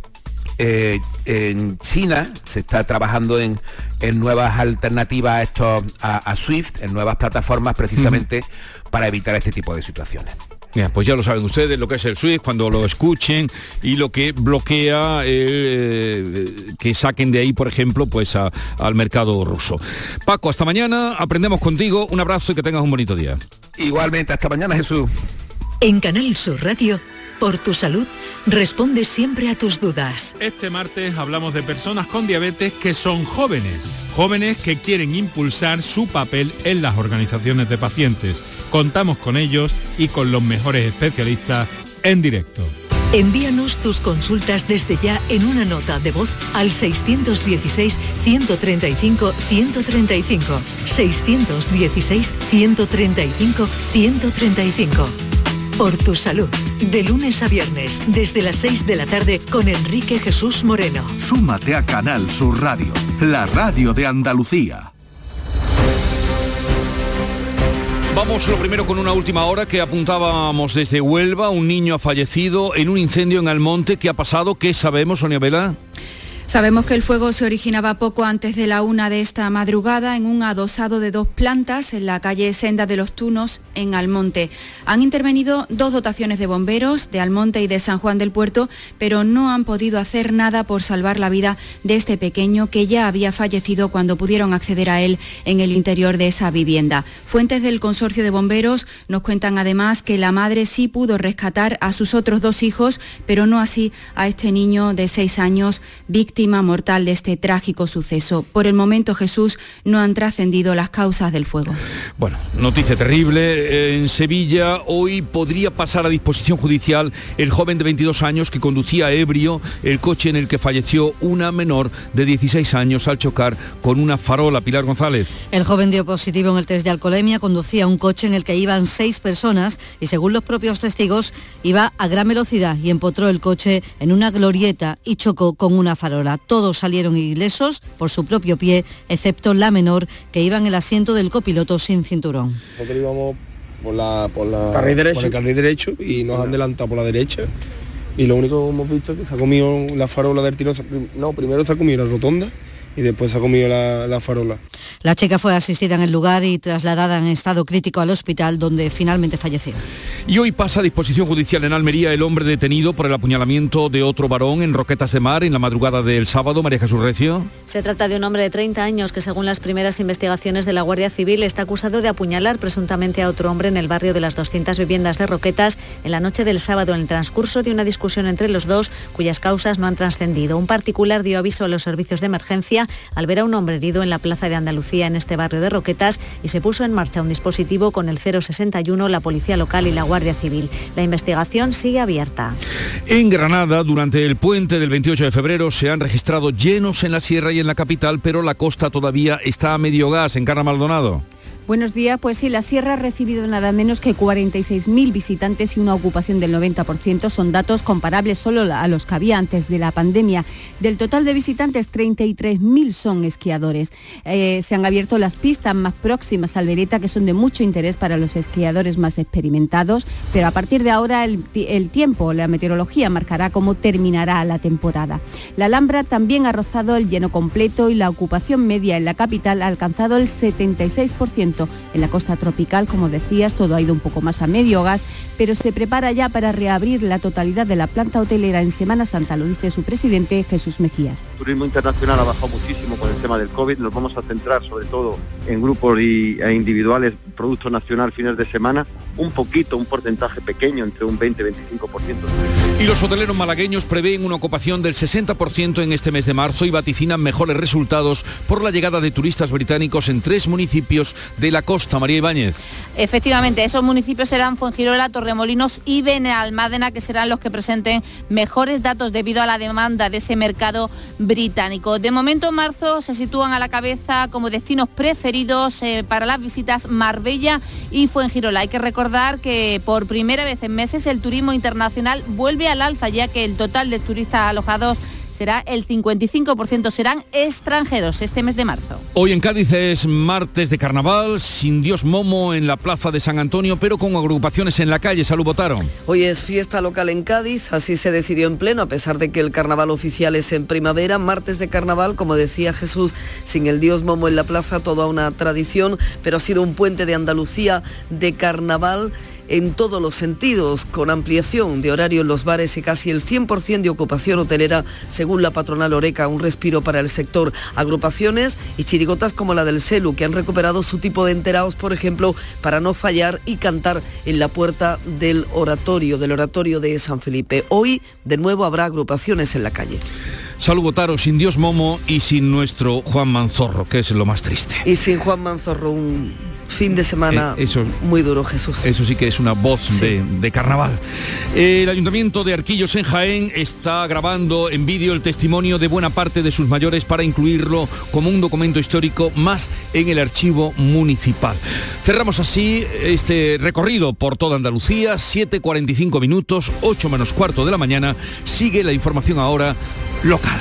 eh, en China se está trabajando en, en nuevas alternativas a, estos, a, a SWIFT, en nuevas plataformas precisamente para evitar este tipo de situaciones. Ya, pues ya lo saben ustedes lo que es el SWIFT cuando lo escuchen y lo que bloquea eh, que saquen de ahí, por ejemplo, pues a- al mercado ruso. Paco, hasta mañana, aprendemos contigo, un abrazo y que tengas un bonito día. Igualmente, hasta mañana Jesús. En Canal Sur Radio, por tu salud, responde siempre a tus dudas. Este martes hablamos de personas con diabetes que son jóvenes, jóvenes que quieren impulsar su papel en las organizaciones de pacientes. Contamos con ellos y con los mejores especialistas en directo. Envíanos tus consultas desde ya en una nota de voz al 616-135-135. 616-135-135. Por tu salud, de lunes a viernes, desde las 6 de la tarde con Enrique Jesús Moreno. Súmate a Canal Sur Radio, la radio de Andalucía. Vamos lo primero con una última hora que apuntábamos desde Huelva. Un niño ha fallecido en un incendio en Almonte. ¿Qué ha pasado? ¿Qué sabemos, Sonia Vela? Sabemos que el fuego se originaba poco antes de la una de esta madrugada en un adosado de dos plantas en la calle Senda de los Tunos, en Almonte. Han intervenido dos dotaciones de bomberos de Almonte y de San Juan del Puerto, pero no han podido hacer nada por salvar la vida de este pequeño que ya había fallecido cuando pudieron acceder a él en el interior de esa vivienda. Fuentes del consorcio de bomberos nos cuentan además que la madre sí pudo rescatar a sus otros dos hijos, pero no así a este niño de seis años, víctima mortal de este trágico suceso. Por el momento, Jesús, no han trascendido las causas del fuego. Bueno, noticia terrible. En Sevilla hoy podría pasar a disposición judicial el joven de 22 años que conducía ebrio el coche en el que falleció una menor de 16 años al chocar con una farola. Pilar González. El joven dio positivo en el test de alcoholemia, conducía un coche en el que iban seis personas y según los propios testigos iba a gran velocidad y empotró el coche en una glorieta y chocó con una farola. Todos salieron ilesos por su propio pie, excepto la menor que iba en el asiento del copiloto sin cinturón. Nosotros íbamos por, la, por, la, Carril derecho. por el carril derecho y nos han adelantado por la derecha. Y lo único que hemos visto es que se ha comido la farola del tiro. No, primero se ha comido la rotonda y después ha comido la, la farola. La chica fue asistida en el lugar y trasladada en estado crítico al hospital donde finalmente falleció. Y hoy pasa a disposición judicial en Almería el hombre detenido por el apuñalamiento de otro varón en Roquetas de Mar en la madrugada del sábado. María Jesús Recio. Se trata de un hombre de 30 años que, según las primeras investigaciones de la Guardia Civil, está acusado de apuñalar presuntamente a otro hombre en el barrio de las 200 viviendas de Roquetas en la noche del sábado en el transcurso de una discusión entre los dos cuyas causas no han trascendido. Un particular dio aviso a los servicios de emergencia al ver a un hombre herido en la Plaza de Andalucía en este barrio de Roquetas y se puso en marcha un dispositivo con el 061, la Policía Local y la Guardia Civil. La investigación sigue abierta. En Granada, durante el puente del 28 de febrero, se han registrado llenos en la sierra y en la capital, pero la costa todavía está a medio gas. En Carra Maldonado. Buenos días, pues sí, la sierra ha recibido nada menos que 46.000 visitantes y una ocupación del 90%. Son datos comparables solo a los que había antes de la pandemia. Del total de visitantes, 33.000 son esquiadores. Eh, se han abierto las pistas más próximas al Vereta, que son de mucho interés para los esquiadores más experimentados, pero a partir de ahora el, el tiempo, la meteorología marcará cómo terminará la temporada. La Alhambra también ha rozado el lleno completo y la ocupación media en la capital ha alcanzado el 76%. En la costa tropical, como decías, todo ha ido un poco más a medio gas, pero se prepara ya para reabrir la totalidad de la planta hotelera en Semana Santa, lo dice su presidente Jesús Mejías. El turismo internacional ha bajado muchísimo con el tema del COVID, nos vamos a centrar sobre todo en grupos y, e individuales, producto nacional fines de semana, un poquito, un porcentaje pequeño, entre un 20 y 25%. Y los hoteleros malagueños prevén una ocupación del 60% en este mes de marzo y vaticinan mejores resultados por la llegada de turistas británicos en tres municipios de la costa. María Ibáñez. Efectivamente, esos municipios serán Fuengirola, Torremolinos y Benalmádena, que serán los que presenten mejores datos debido a la demanda de ese mercado británico. De momento, en marzo se sitúan a la cabeza como destinos preferidos eh, para las visitas Marbella y Fuengirola. Hay que recordar que por primera vez en meses el turismo internacional vuelve al alza, ya que el total de turistas alojados será el 55%, serán extranjeros este mes de marzo. Hoy en Cádiz es martes de carnaval, sin Dios Momo en la plaza de San Antonio, pero con agrupaciones en la calle. Salud, votaron. Hoy es fiesta local en Cádiz, así se decidió en pleno, a pesar de que el carnaval oficial es en primavera. Martes de carnaval, como decía Jesús, sin el Dios Momo en la plaza, toda una tradición, pero ha sido un puente de Andalucía de carnaval en todos los sentidos, con ampliación de horario en los bares y casi el 100% de ocupación hotelera, según la patronal Oreca, un respiro para el sector. Agrupaciones y chirigotas como la del Celu, que han recuperado su tipo de enterados, por ejemplo, para no fallar y cantar en la puerta del oratorio, del oratorio de San Felipe. Hoy, de nuevo, habrá agrupaciones en la calle. Salud Botaro, sin Dios Momo y sin nuestro Juan Manzorro, que es lo más triste. Y sin Juan Manzorro, un fin de semana Eh, eso- muy duro, Jesús. Eso sí que es una voz de, de carnaval. El Ayuntamiento de Arquillos en Jaén está grabando en vídeo el testimonio de buena parte de sus mayores para incluirlo como un documento histórico más en el archivo municipal. Cerramos así este recorrido por toda Andalucía, 7.45 minutos, 8 menos cuarto de la mañana. Sigue la información ahora local.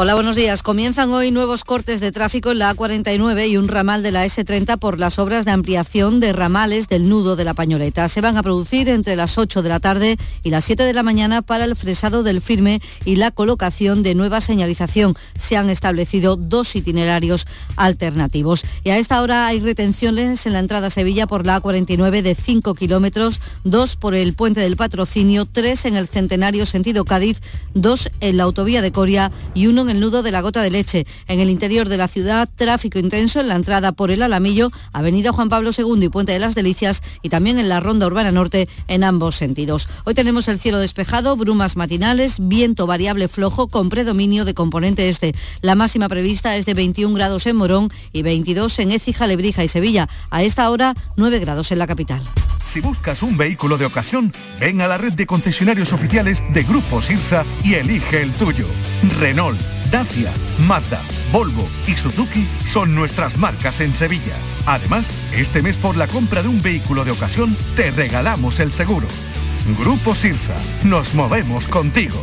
Hola, buenos días. Comienzan hoy nuevos cortes de tráfico en la A49 y un ramal de la S30 por las obras de ampliación de ramales del nudo de la Pañoleta. Se van a producir entre las 8 de la tarde y las 7 de la mañana para el fresado del firme y la colocación de nueva señalización. Se han establecido dos itinerarios alternativos. Y a esta hora hay retenciones en la entrada a Sevilla por la A49 de 5 kilómetros, dos por el puente del patrocinio, tres en el centenario sentido Cádiz, dos en la autovía de Coria y uno en el nudo de la gota de leche. En el interior de la ciudad, tráfico intenso en la entrada por el Alamillo, Avenida Juan Pablo II y Puente de las Delicias y también en la Ronda Urbana Norte en ambos sentidos. Hoy tenemos el cielo despejado, brumas matinales, viento variable flojo con predominio de componente este. La máxima prevista es de 21 grados en Morón y 22 en Écija, Lebrija y Sevilla. A esta hora, 9 grados en la capital. Si buscas un vehículo de ocasión, ven a la red de concesionarios oficiales de Grupo Sirsa y elige el tuyo. Renault, Dacia, Mazda, Volvo y Suzuki son nuestras marcas en Sevilla. Además, este mes por la compra de un vehículo de ocasión te regalamos el seguro. Grupo Sirsa, nos movemos contigo.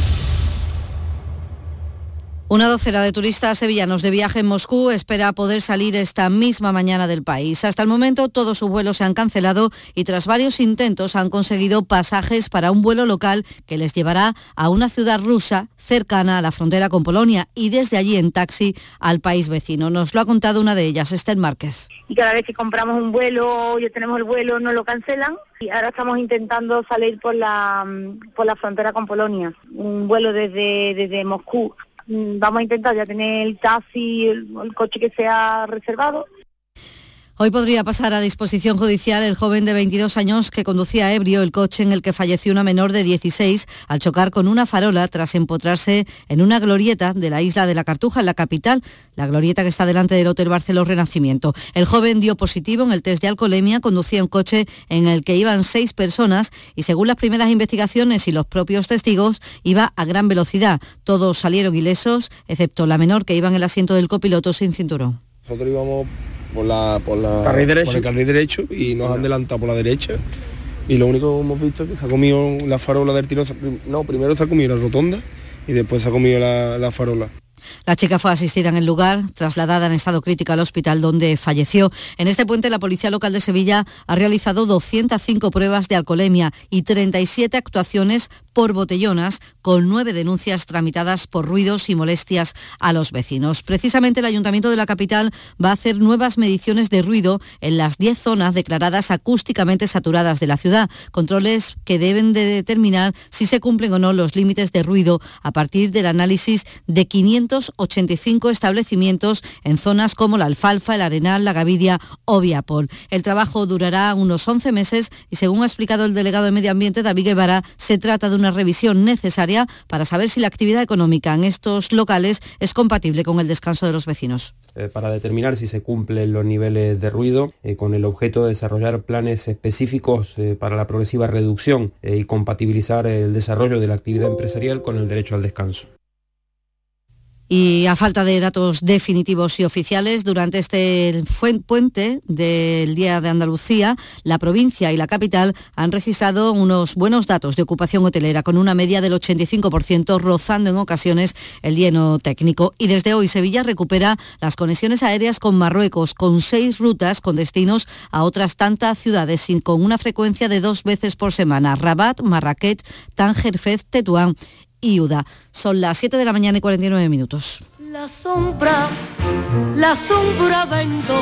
Una docena de turistas sevillanos de viaje en Moscú espera poder salir esta misma mañana del país. Hasta el momento todos sus vuelos se han cancelado y tras varios intentos han conseguido pasajes para un vuelo local que les llevará a una ciudad rusa cercana a la frontera con Polonia y desde allí en taxi al país vecino. Nos lo ha contado una de ellas, Esther Márquez. y cada vez que compramos un vuelo, ya tenemos el vuelo, no lo cancelan. Y ahora estamos intentando salir por la, mm, por la frontera con Polonia, un vuelo desde, desde Moscú. Mm, Vamos a intentar ya tener el taxi, el, el coche que sea reservado. Hoy podría pasar a disposición judicial el joven de 22 años que conducía ebrio el coche en el que falleció una menor de 16 al chocar con una farola tras empotrarse en una glorieta de la isla de la Cartuja, en la capital, la glorieta que está delante del Hotel Barceló Renacimiento. El joven dio positivo en el test de alcoholemia, conducía un coche en el que iban seis personas y según las primeras investigaciones y los propios testigos, iba a gran velocidad. Todos salieron ilesos, excepto la menor que iba en el asiento del copiloto sin cinturón. Nosotros íbamos por la por la Carril derecho. por el carril derecho y nos han adelantado por la derecha y lo único que hemos visto es que se ha comido la farola del tiro no primero se ha comido la rotonda y después se ha comido la, la farola La chica fue asistida en el lugar, trasladada en estado crítico al hospital donde falleció. En este puente la Policía Local de Sevilla ha realizado 205 pruebas de alcoholemia y 37 actuaciones por botellonas, con nueve denuncias tramitadas por ruidos y molestias a los vecinos. Precisamente el Ayuntamiento de la capital va a hacer nuevas mediciones de ruido en las 10 zonas declaradas acústicamente saturadas de la ciudad, controles que deben de determinar si se cumplen o no los límites de ruido a partir del análisis de 585 establecimientos en zonas como la Alfalfa, el Arenal, la Gavidia o Viapol. El trabajo durará unos 11 meses y según ha explicado el delegado de Medio Ambiente, David Guevara, se trata de una revisión necesaria para saber si la actividad económica en estos locales es compatible con el descanso de los vecinos. eh, para determinar si se cumplen los niveles de ruido, eh, con el objeto de desarrollar planes específicos eh, para la progresiva reducción y compatibilizar el desarrollo de la actividad empresarial con el derecho al descanso. Y a falta de datos definitivos y oficiales, durante este puente del Día de Andalucía, la provincia y la capital han registrado unos buenos datos de ocupación hotelera, con una media del 85%, rozando en ocasiones el lleno técnico. Y desde hoy Sevilla recupera las conexiones aéreas con Marruecos, con seis rutas con destinos a otras tantas ciudades, con una frecuencia de dos veces por semana. Rabat, Marrakech, Tánger, Fez, Tetuán y UDA. Son las 7 de la mañana y 49 minutos. La sombra, la sombra vento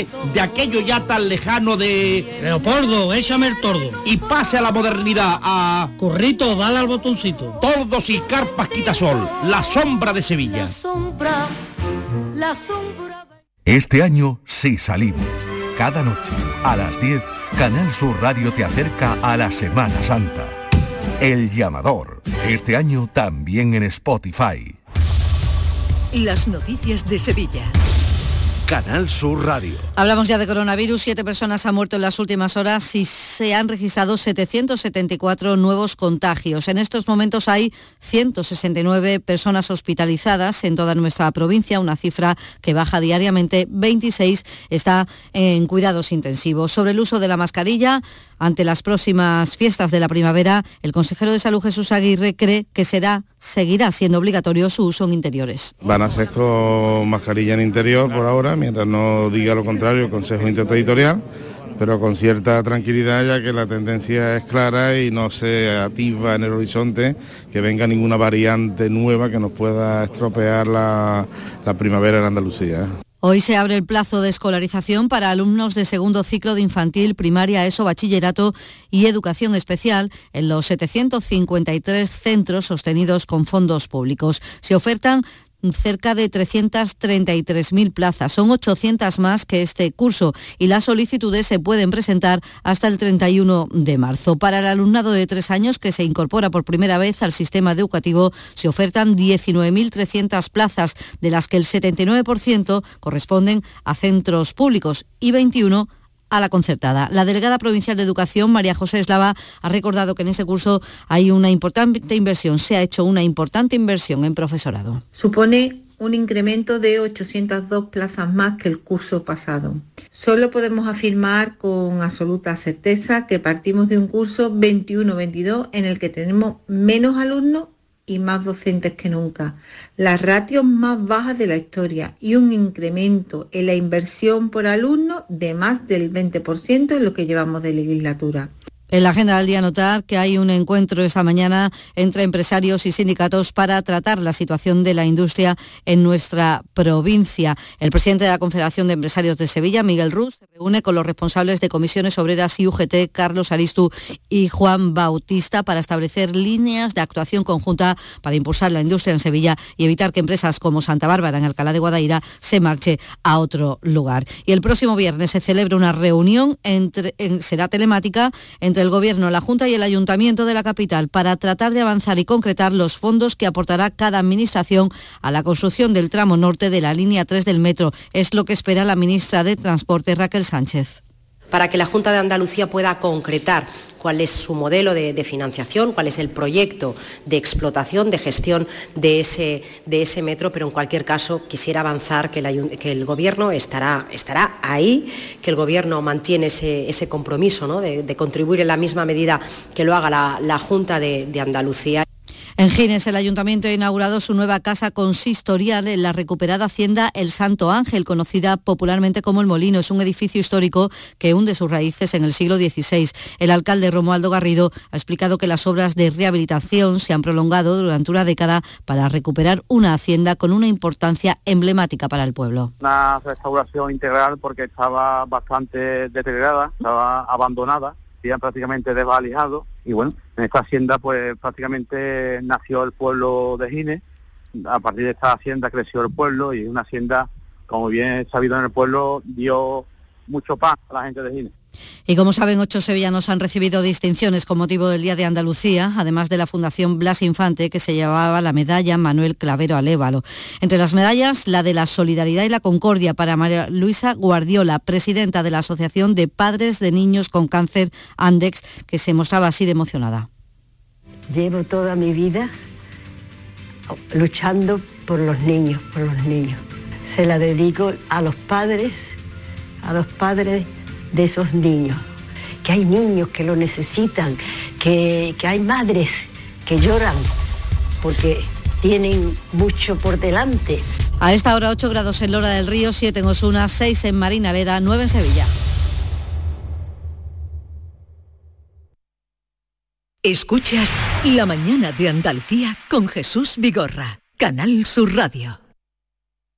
de aquello ya tan lejano de... Leopoldo, échame el tordo. Y pase a la modernidad, a... Currito, dale al botoncito. Tordos y carpas quitasol, la sombra de Sevilla. La sombra, Este año sí salimos. Cada noche, a las 10, Canal Sur Radio te acerca a la Semana Santa. El llamador. Este año también en Spotify. Las noticias de Sevilla. Canal Sur Radio. Hablamos ya de coronavirus. Siete personas han muerto en las últimas horas y se han registrado 774 nuevos contagios. En estos momentos hay 169 personas hospitalizadas en toda nuestra provincia, una cifra que baja diariamente. 26 está en cuidados intensivos. Sobre el uso de la mascarilla, ante las próximas fiestas de la primavera, el consejero de Salud Jesús Aguirre cree que será, seguirá siendo obligatorio su uso en interiores. Van a ser con mascarilla en interior por ahora, mientras no diga lo contrario el Consejo Interterritorial, pero con cierta tranquilidad ya que la tendencia es clara y no se ativa en el horizonte que venga ninguna variante nueva que nos pueda estropear la, la primavera en Andalucía. Hoy se abre el plazo de escolarización para alumnos de segundo ciclo de infantil, primaria, ESO, bachillerato y educación especial en los 753 centros sostenidos con fondos públicos. Se ofertan cerca de 333.000 plazas. Son 800 más que este curso y las solicitudes se pueden presentar hasta el 31 de marzo. Para el alumnado de tres años que se incorpora por primera vez al sistema educativo se ofertan 19.300 plazas, de las que el 79% corresponden a centros públicos y 21 a la concertada. La delegada provincial de Educación, María José Eslava, ha recordado que en este curso hay una importante inversión, se ha hecho una importante inversión en profesorado. Supone un incremento de 802 plazas más que el curso pasado. Solo podemos afirmar con absoluta certeza que partimos de un curso 21-22 en el que tenemos menos alumnos y más docentes que nunca, las ratios más bajas de la historia y un incremento en la inversión por alumno de más del 20% en lo que llevamos de legislatura. En la agenda del día notar que hay un encuentro esta mañana entre empresarios y sindicatos para tratar la situación de la industria en nuestra provincia. El presidente de la Confederación de Empresarios de Sevilla, Miguel Ruz, se reúne con los responsables de comisiones obreras y UGT, Carlos Aristu y Juan Bautista, para establecer líneas de actuación conjunta para impulsar la industria en Sevilla y evitar que empresas como Santa Bárbara en Alcalá de Guadaira se marche a otro lugar. Y el próximo viernes se celebra una reunión entre, será telemática entre el Gobierno, la Junta y el Ayuntamiento de la capital para tratar de avanzar y concretar los fondos que aportará cada administración a la construcción del tramo norte de la línea 3 del metro. Es lo que espera la ministra de Transporte, Raquel Sánchez para que la Junta de Andalucía pueda concretar cuál es su modelo de, financiación, cuál es el proyecto de explotación, de gestión de ese, metro, pero en cualquier caso quisiera avanzar que, el Gobierno estará, ahí, que el Gobierno mantiene ese, compromiso de, contribuir en la misma medida que lo haga la, Junta de Andalucía. En Gines, el ayuntamiento ha inaugurado su nueva casa consistorial en la recuperada hacienda El Santo Ángel, conocida popularmente como El Molino. Es un edificio histórico que hunde sus raíces en el siglo XVI. El alcalde Romualdo Garrido ha explicado que las obras de rehabilitación se han prolongado durante una década para recuperar una hacienda con una importancia emblemática para el pueblo. Una restauración integral porque estaba bastante deteriorada, estaba abandonada, ya prácticamente desvalijado y bueno, en esta hacienda pues prácticamente nació el pueblo de Gines A partir de esta hacienda creció el pueblo y una hacienda, como bien es sabido en el pueblo, dio mucho pan a la gente de Gine. Y como saben, ocho sevillanos han recibido distinciones con motivo del Día de Andalucía, además de la Fundación Blas Infante, que se llevaba la medalla Manuel Clavero Alévalo. Entre las medallas, la de la solidaridad y la concordia para María Luisa Guardiola, presidenta de la Asociación de Padres de Niños con Cáncer Andex, que se mostraba así de emocionada. Llevo toda mi vida luchando por los niños, por los niños. Se la dedico a los padres, a los padres de esos niños, que hay niños que lo necesitan, que, hay madres que lloran porque tienen mucho por delante. A esta hora 8 grados en Lora del Río, 7 en Osuna, 6 en Marinaleda, 9 en Sevilla. Escuchas La mañana de Andalucía con Jesús Vigorra, Canal Sur Radio.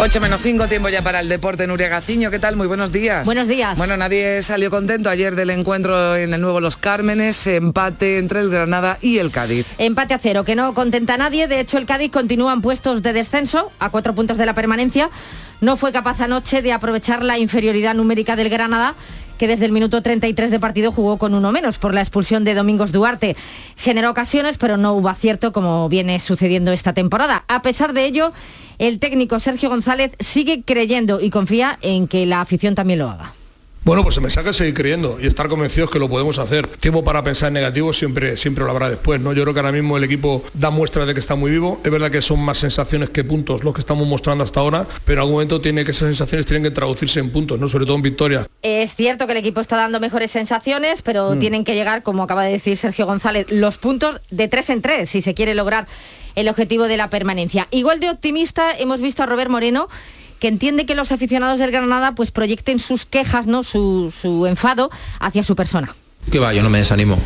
8 menos 5, tiempo ya para el deporte. Nuria Gaciño, ¿qué tal? Muy buenos días. Buenos días. Bueno, nadie salió contento ayer del encuentro en el nuevo Los Cármenes, empate entre el Granada y el Cádiz. Empate a cero, que no contenta a nadie. De hecho, el Cádiz continúa en puestos de descenso, a cuatro puntos de la permanencia. No fue capaz anoche de aprovechar la inferioridad numérica del Granada que desde el minuto 33 de partido jugó con uno menos por la expulsión de Domingos Duarte. Generó ocasiones, pero no hubo acierto como viene sucediendo esta temporada. A pesar de ello, el técnico Sergio González sigue creyendo y confía en que la afición también lo haga. Bueno, pues el mensaje es seguir creyendo y estar convencidos que lo podemos hacer. Tiempo para pensar en negativo siempre, siempre lo habrá después, ¿no? Yo creo que ahora mismo el equipo da muestra de que está muy vivo. Es verdad que son más sensaciones que puntos los que estamos mostrando hasta ahora, pero en algún momento tiene que esas sensaciones tienen que traducirse en puntos, ¿no? Sobre todo en victorias. Es cierto que el equipo está dando mejores sensaciones, pero mm. tienen que llegar, como acaba de decir Sergio González, los puntos de tres en tres si se quiere lograr el objetivo de la permanencia. Igual de optimista hemos visto a Robert Moreno que entiende que los aficionados del Granada pues proyecten sus quejas, ¿no? su, su enfado hacia su persona. Que va, yo no me desanimo.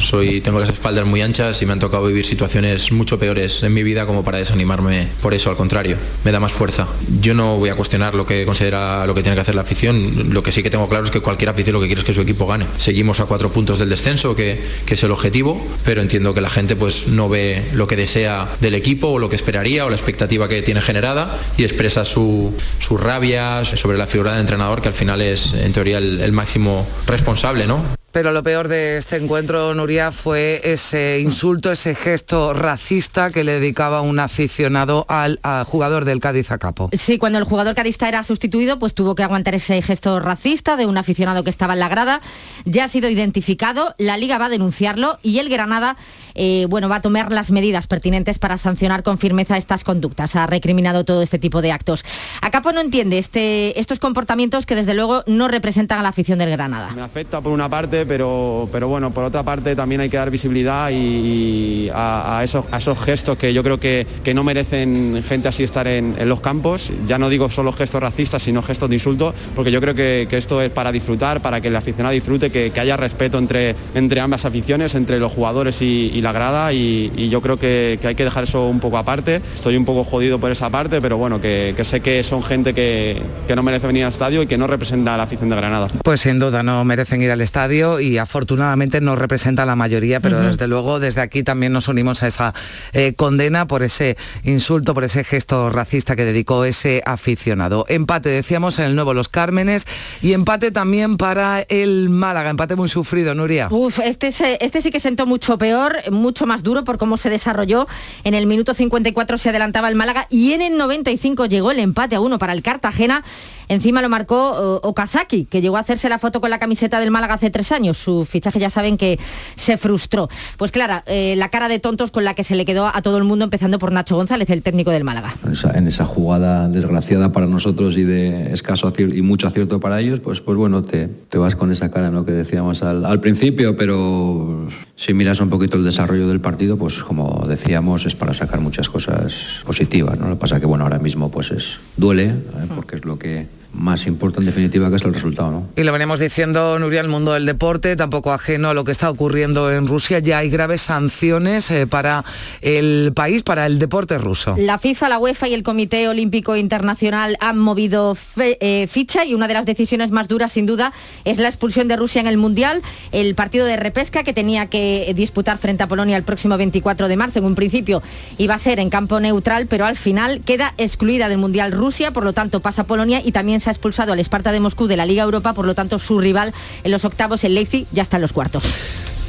Soy, tengo las espaldas muy anchas y me han tocado vivir situaciones mucho peores en mi vida como para desanimarme por eso, al contrario, me da más fuerza. Yo no voy a cuestionar lo que considera lo que tiene que hacer la afición. Lo que sí que tengo claro es que cualquier afición lo que quiere es que su equipo gane. Seguimos a cuatro puntos del descenso, que, es el objetivo, pero entiendo que la gente pues no ve lo que desea del equipo o lo que esperaría o la expectativa que tiene generada y expresa su, su rabia sobre la figura del entrenador que al final es en teoría el, el máximo responsable, ¿no? Pero lo peor de este encuentro, Nuria, fue ese insulto, ese gesto racista que le dedicaba un aficionado al, jugador del Cádiz a capo. Sí, cuando el jugador cadista era sustituido, pues tuvo que aguantar ese gesto racista de un aficionado que estaba en la grada. Ya ha sido identificado, la liga va a denunciarlo y el Granada eh, bueno, va a tomar las medidas pertinentes para sancionar con firmeza estas conductas. Ha recriminado todo este tipo de actos. A Capo no entiende este, estos comportamientos que desde luego no representan a la afición del Granada. Me afecta por una parte, pero, pero bueno, por otra parte también hay que dar visibilidad a, esos, gestos que yo creo que, no merecen gente así estar en, los campos. Ya no digo solo gestos racistas, sino gestos de insulto, porque yo creo que, esto es para disfrutar, para que el aficionado disfrute, que, haya respeto entre, entre ambas aficiones, entre los jugadores y, y la grada y, yo creo que, hay que dejar eso un poco aparte. Estoy un poco jodido por esa parte, pero bueno, que, sé que son gente que, no merece venir al estadio y que no representa a la afición de Granada. Pues sin duda no merecen ir al estadio y afortunadamente no representa a la mayoría, pero desde luego desde aquí también nos unimos a esa eh, condena por ese insulto, por ese gesto racista que dedicó ese aficionado. Empate, decíamos, en el nuevo Los Cármenes y empate también para el Málaga, empate muy sufrido, Nuria. Uf, este, este sí que sentó mucho peor, mucho más duro por cómo se desarrolló. En el minuto 54 se adelantaba el Málaga y en el 95 llegó el empate a uno para el Cartagena. Encima lo marcó Okazaki, que llegó a hacerse la foto con la camiseta del Málaga hace tres años. Su fichaje ya saben que se frustró. Pues claro, eh, la cara de tontos con la que se le quedó a todo el mundo, empezando por Nacho González, el técnico del Málaga. En esa, jugada desgraciada para nosotros y de escaso y mucho acierto para ellos, pues, pues bueno, te, te vas con esa cara ¿no? que decíamos al principio, pero si miras un poquito el desarrollo del partido, pues como decíamos, es para sacar muchas cosas positivas. ¿no? Lo que pasa que bueno, ahora mismo pues es duele, ¿eh? porque es lo que más importa en definitiva que es el resultado. ¿no? Y lo venimos diciendo, Nuria, el mundo del deporte, tampoco ajeno a lo que está ocurriendo en Rusia, ya hay graves sanciones eh, para el país, para el deporte ruso. La FIFA, la UEFA y el Comité Olímpico Internacional han movido eh, ficha y una de las decisiones más duras, sin duda, es la expulsión de Rusia en el Mundial. El partido de repesca que tenía que disputar frente a Polonia el próximo 24 de marzo, en un principio iba a ser en campo neutral, pero al final queda excluida del Mundial Rusia, por lo tanto pasa Polonia y también se ha expulsado al Esparta de Moscú de la Liga Europa, por lo tanto su rival en los octavos, el Leipzig, ya está en los cuartos.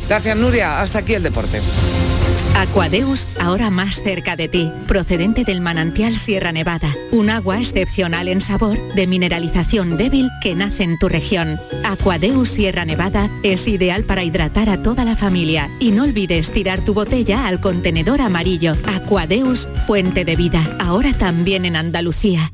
Gracias Nuria, hasta aquí el deporte. Aquadeus, ahora más cerca de ti, procedente del manantial Sierra Nevada, un agua excepcional en sabor, de mineralización débil que nace en tu región. Aquadeus Sierra Nevada es ideal para hidratar a toda la familia y no olvides tirar tu botella al contenedor amarillo. Aquadeus, fuente de vida, ahora también en Andalucía.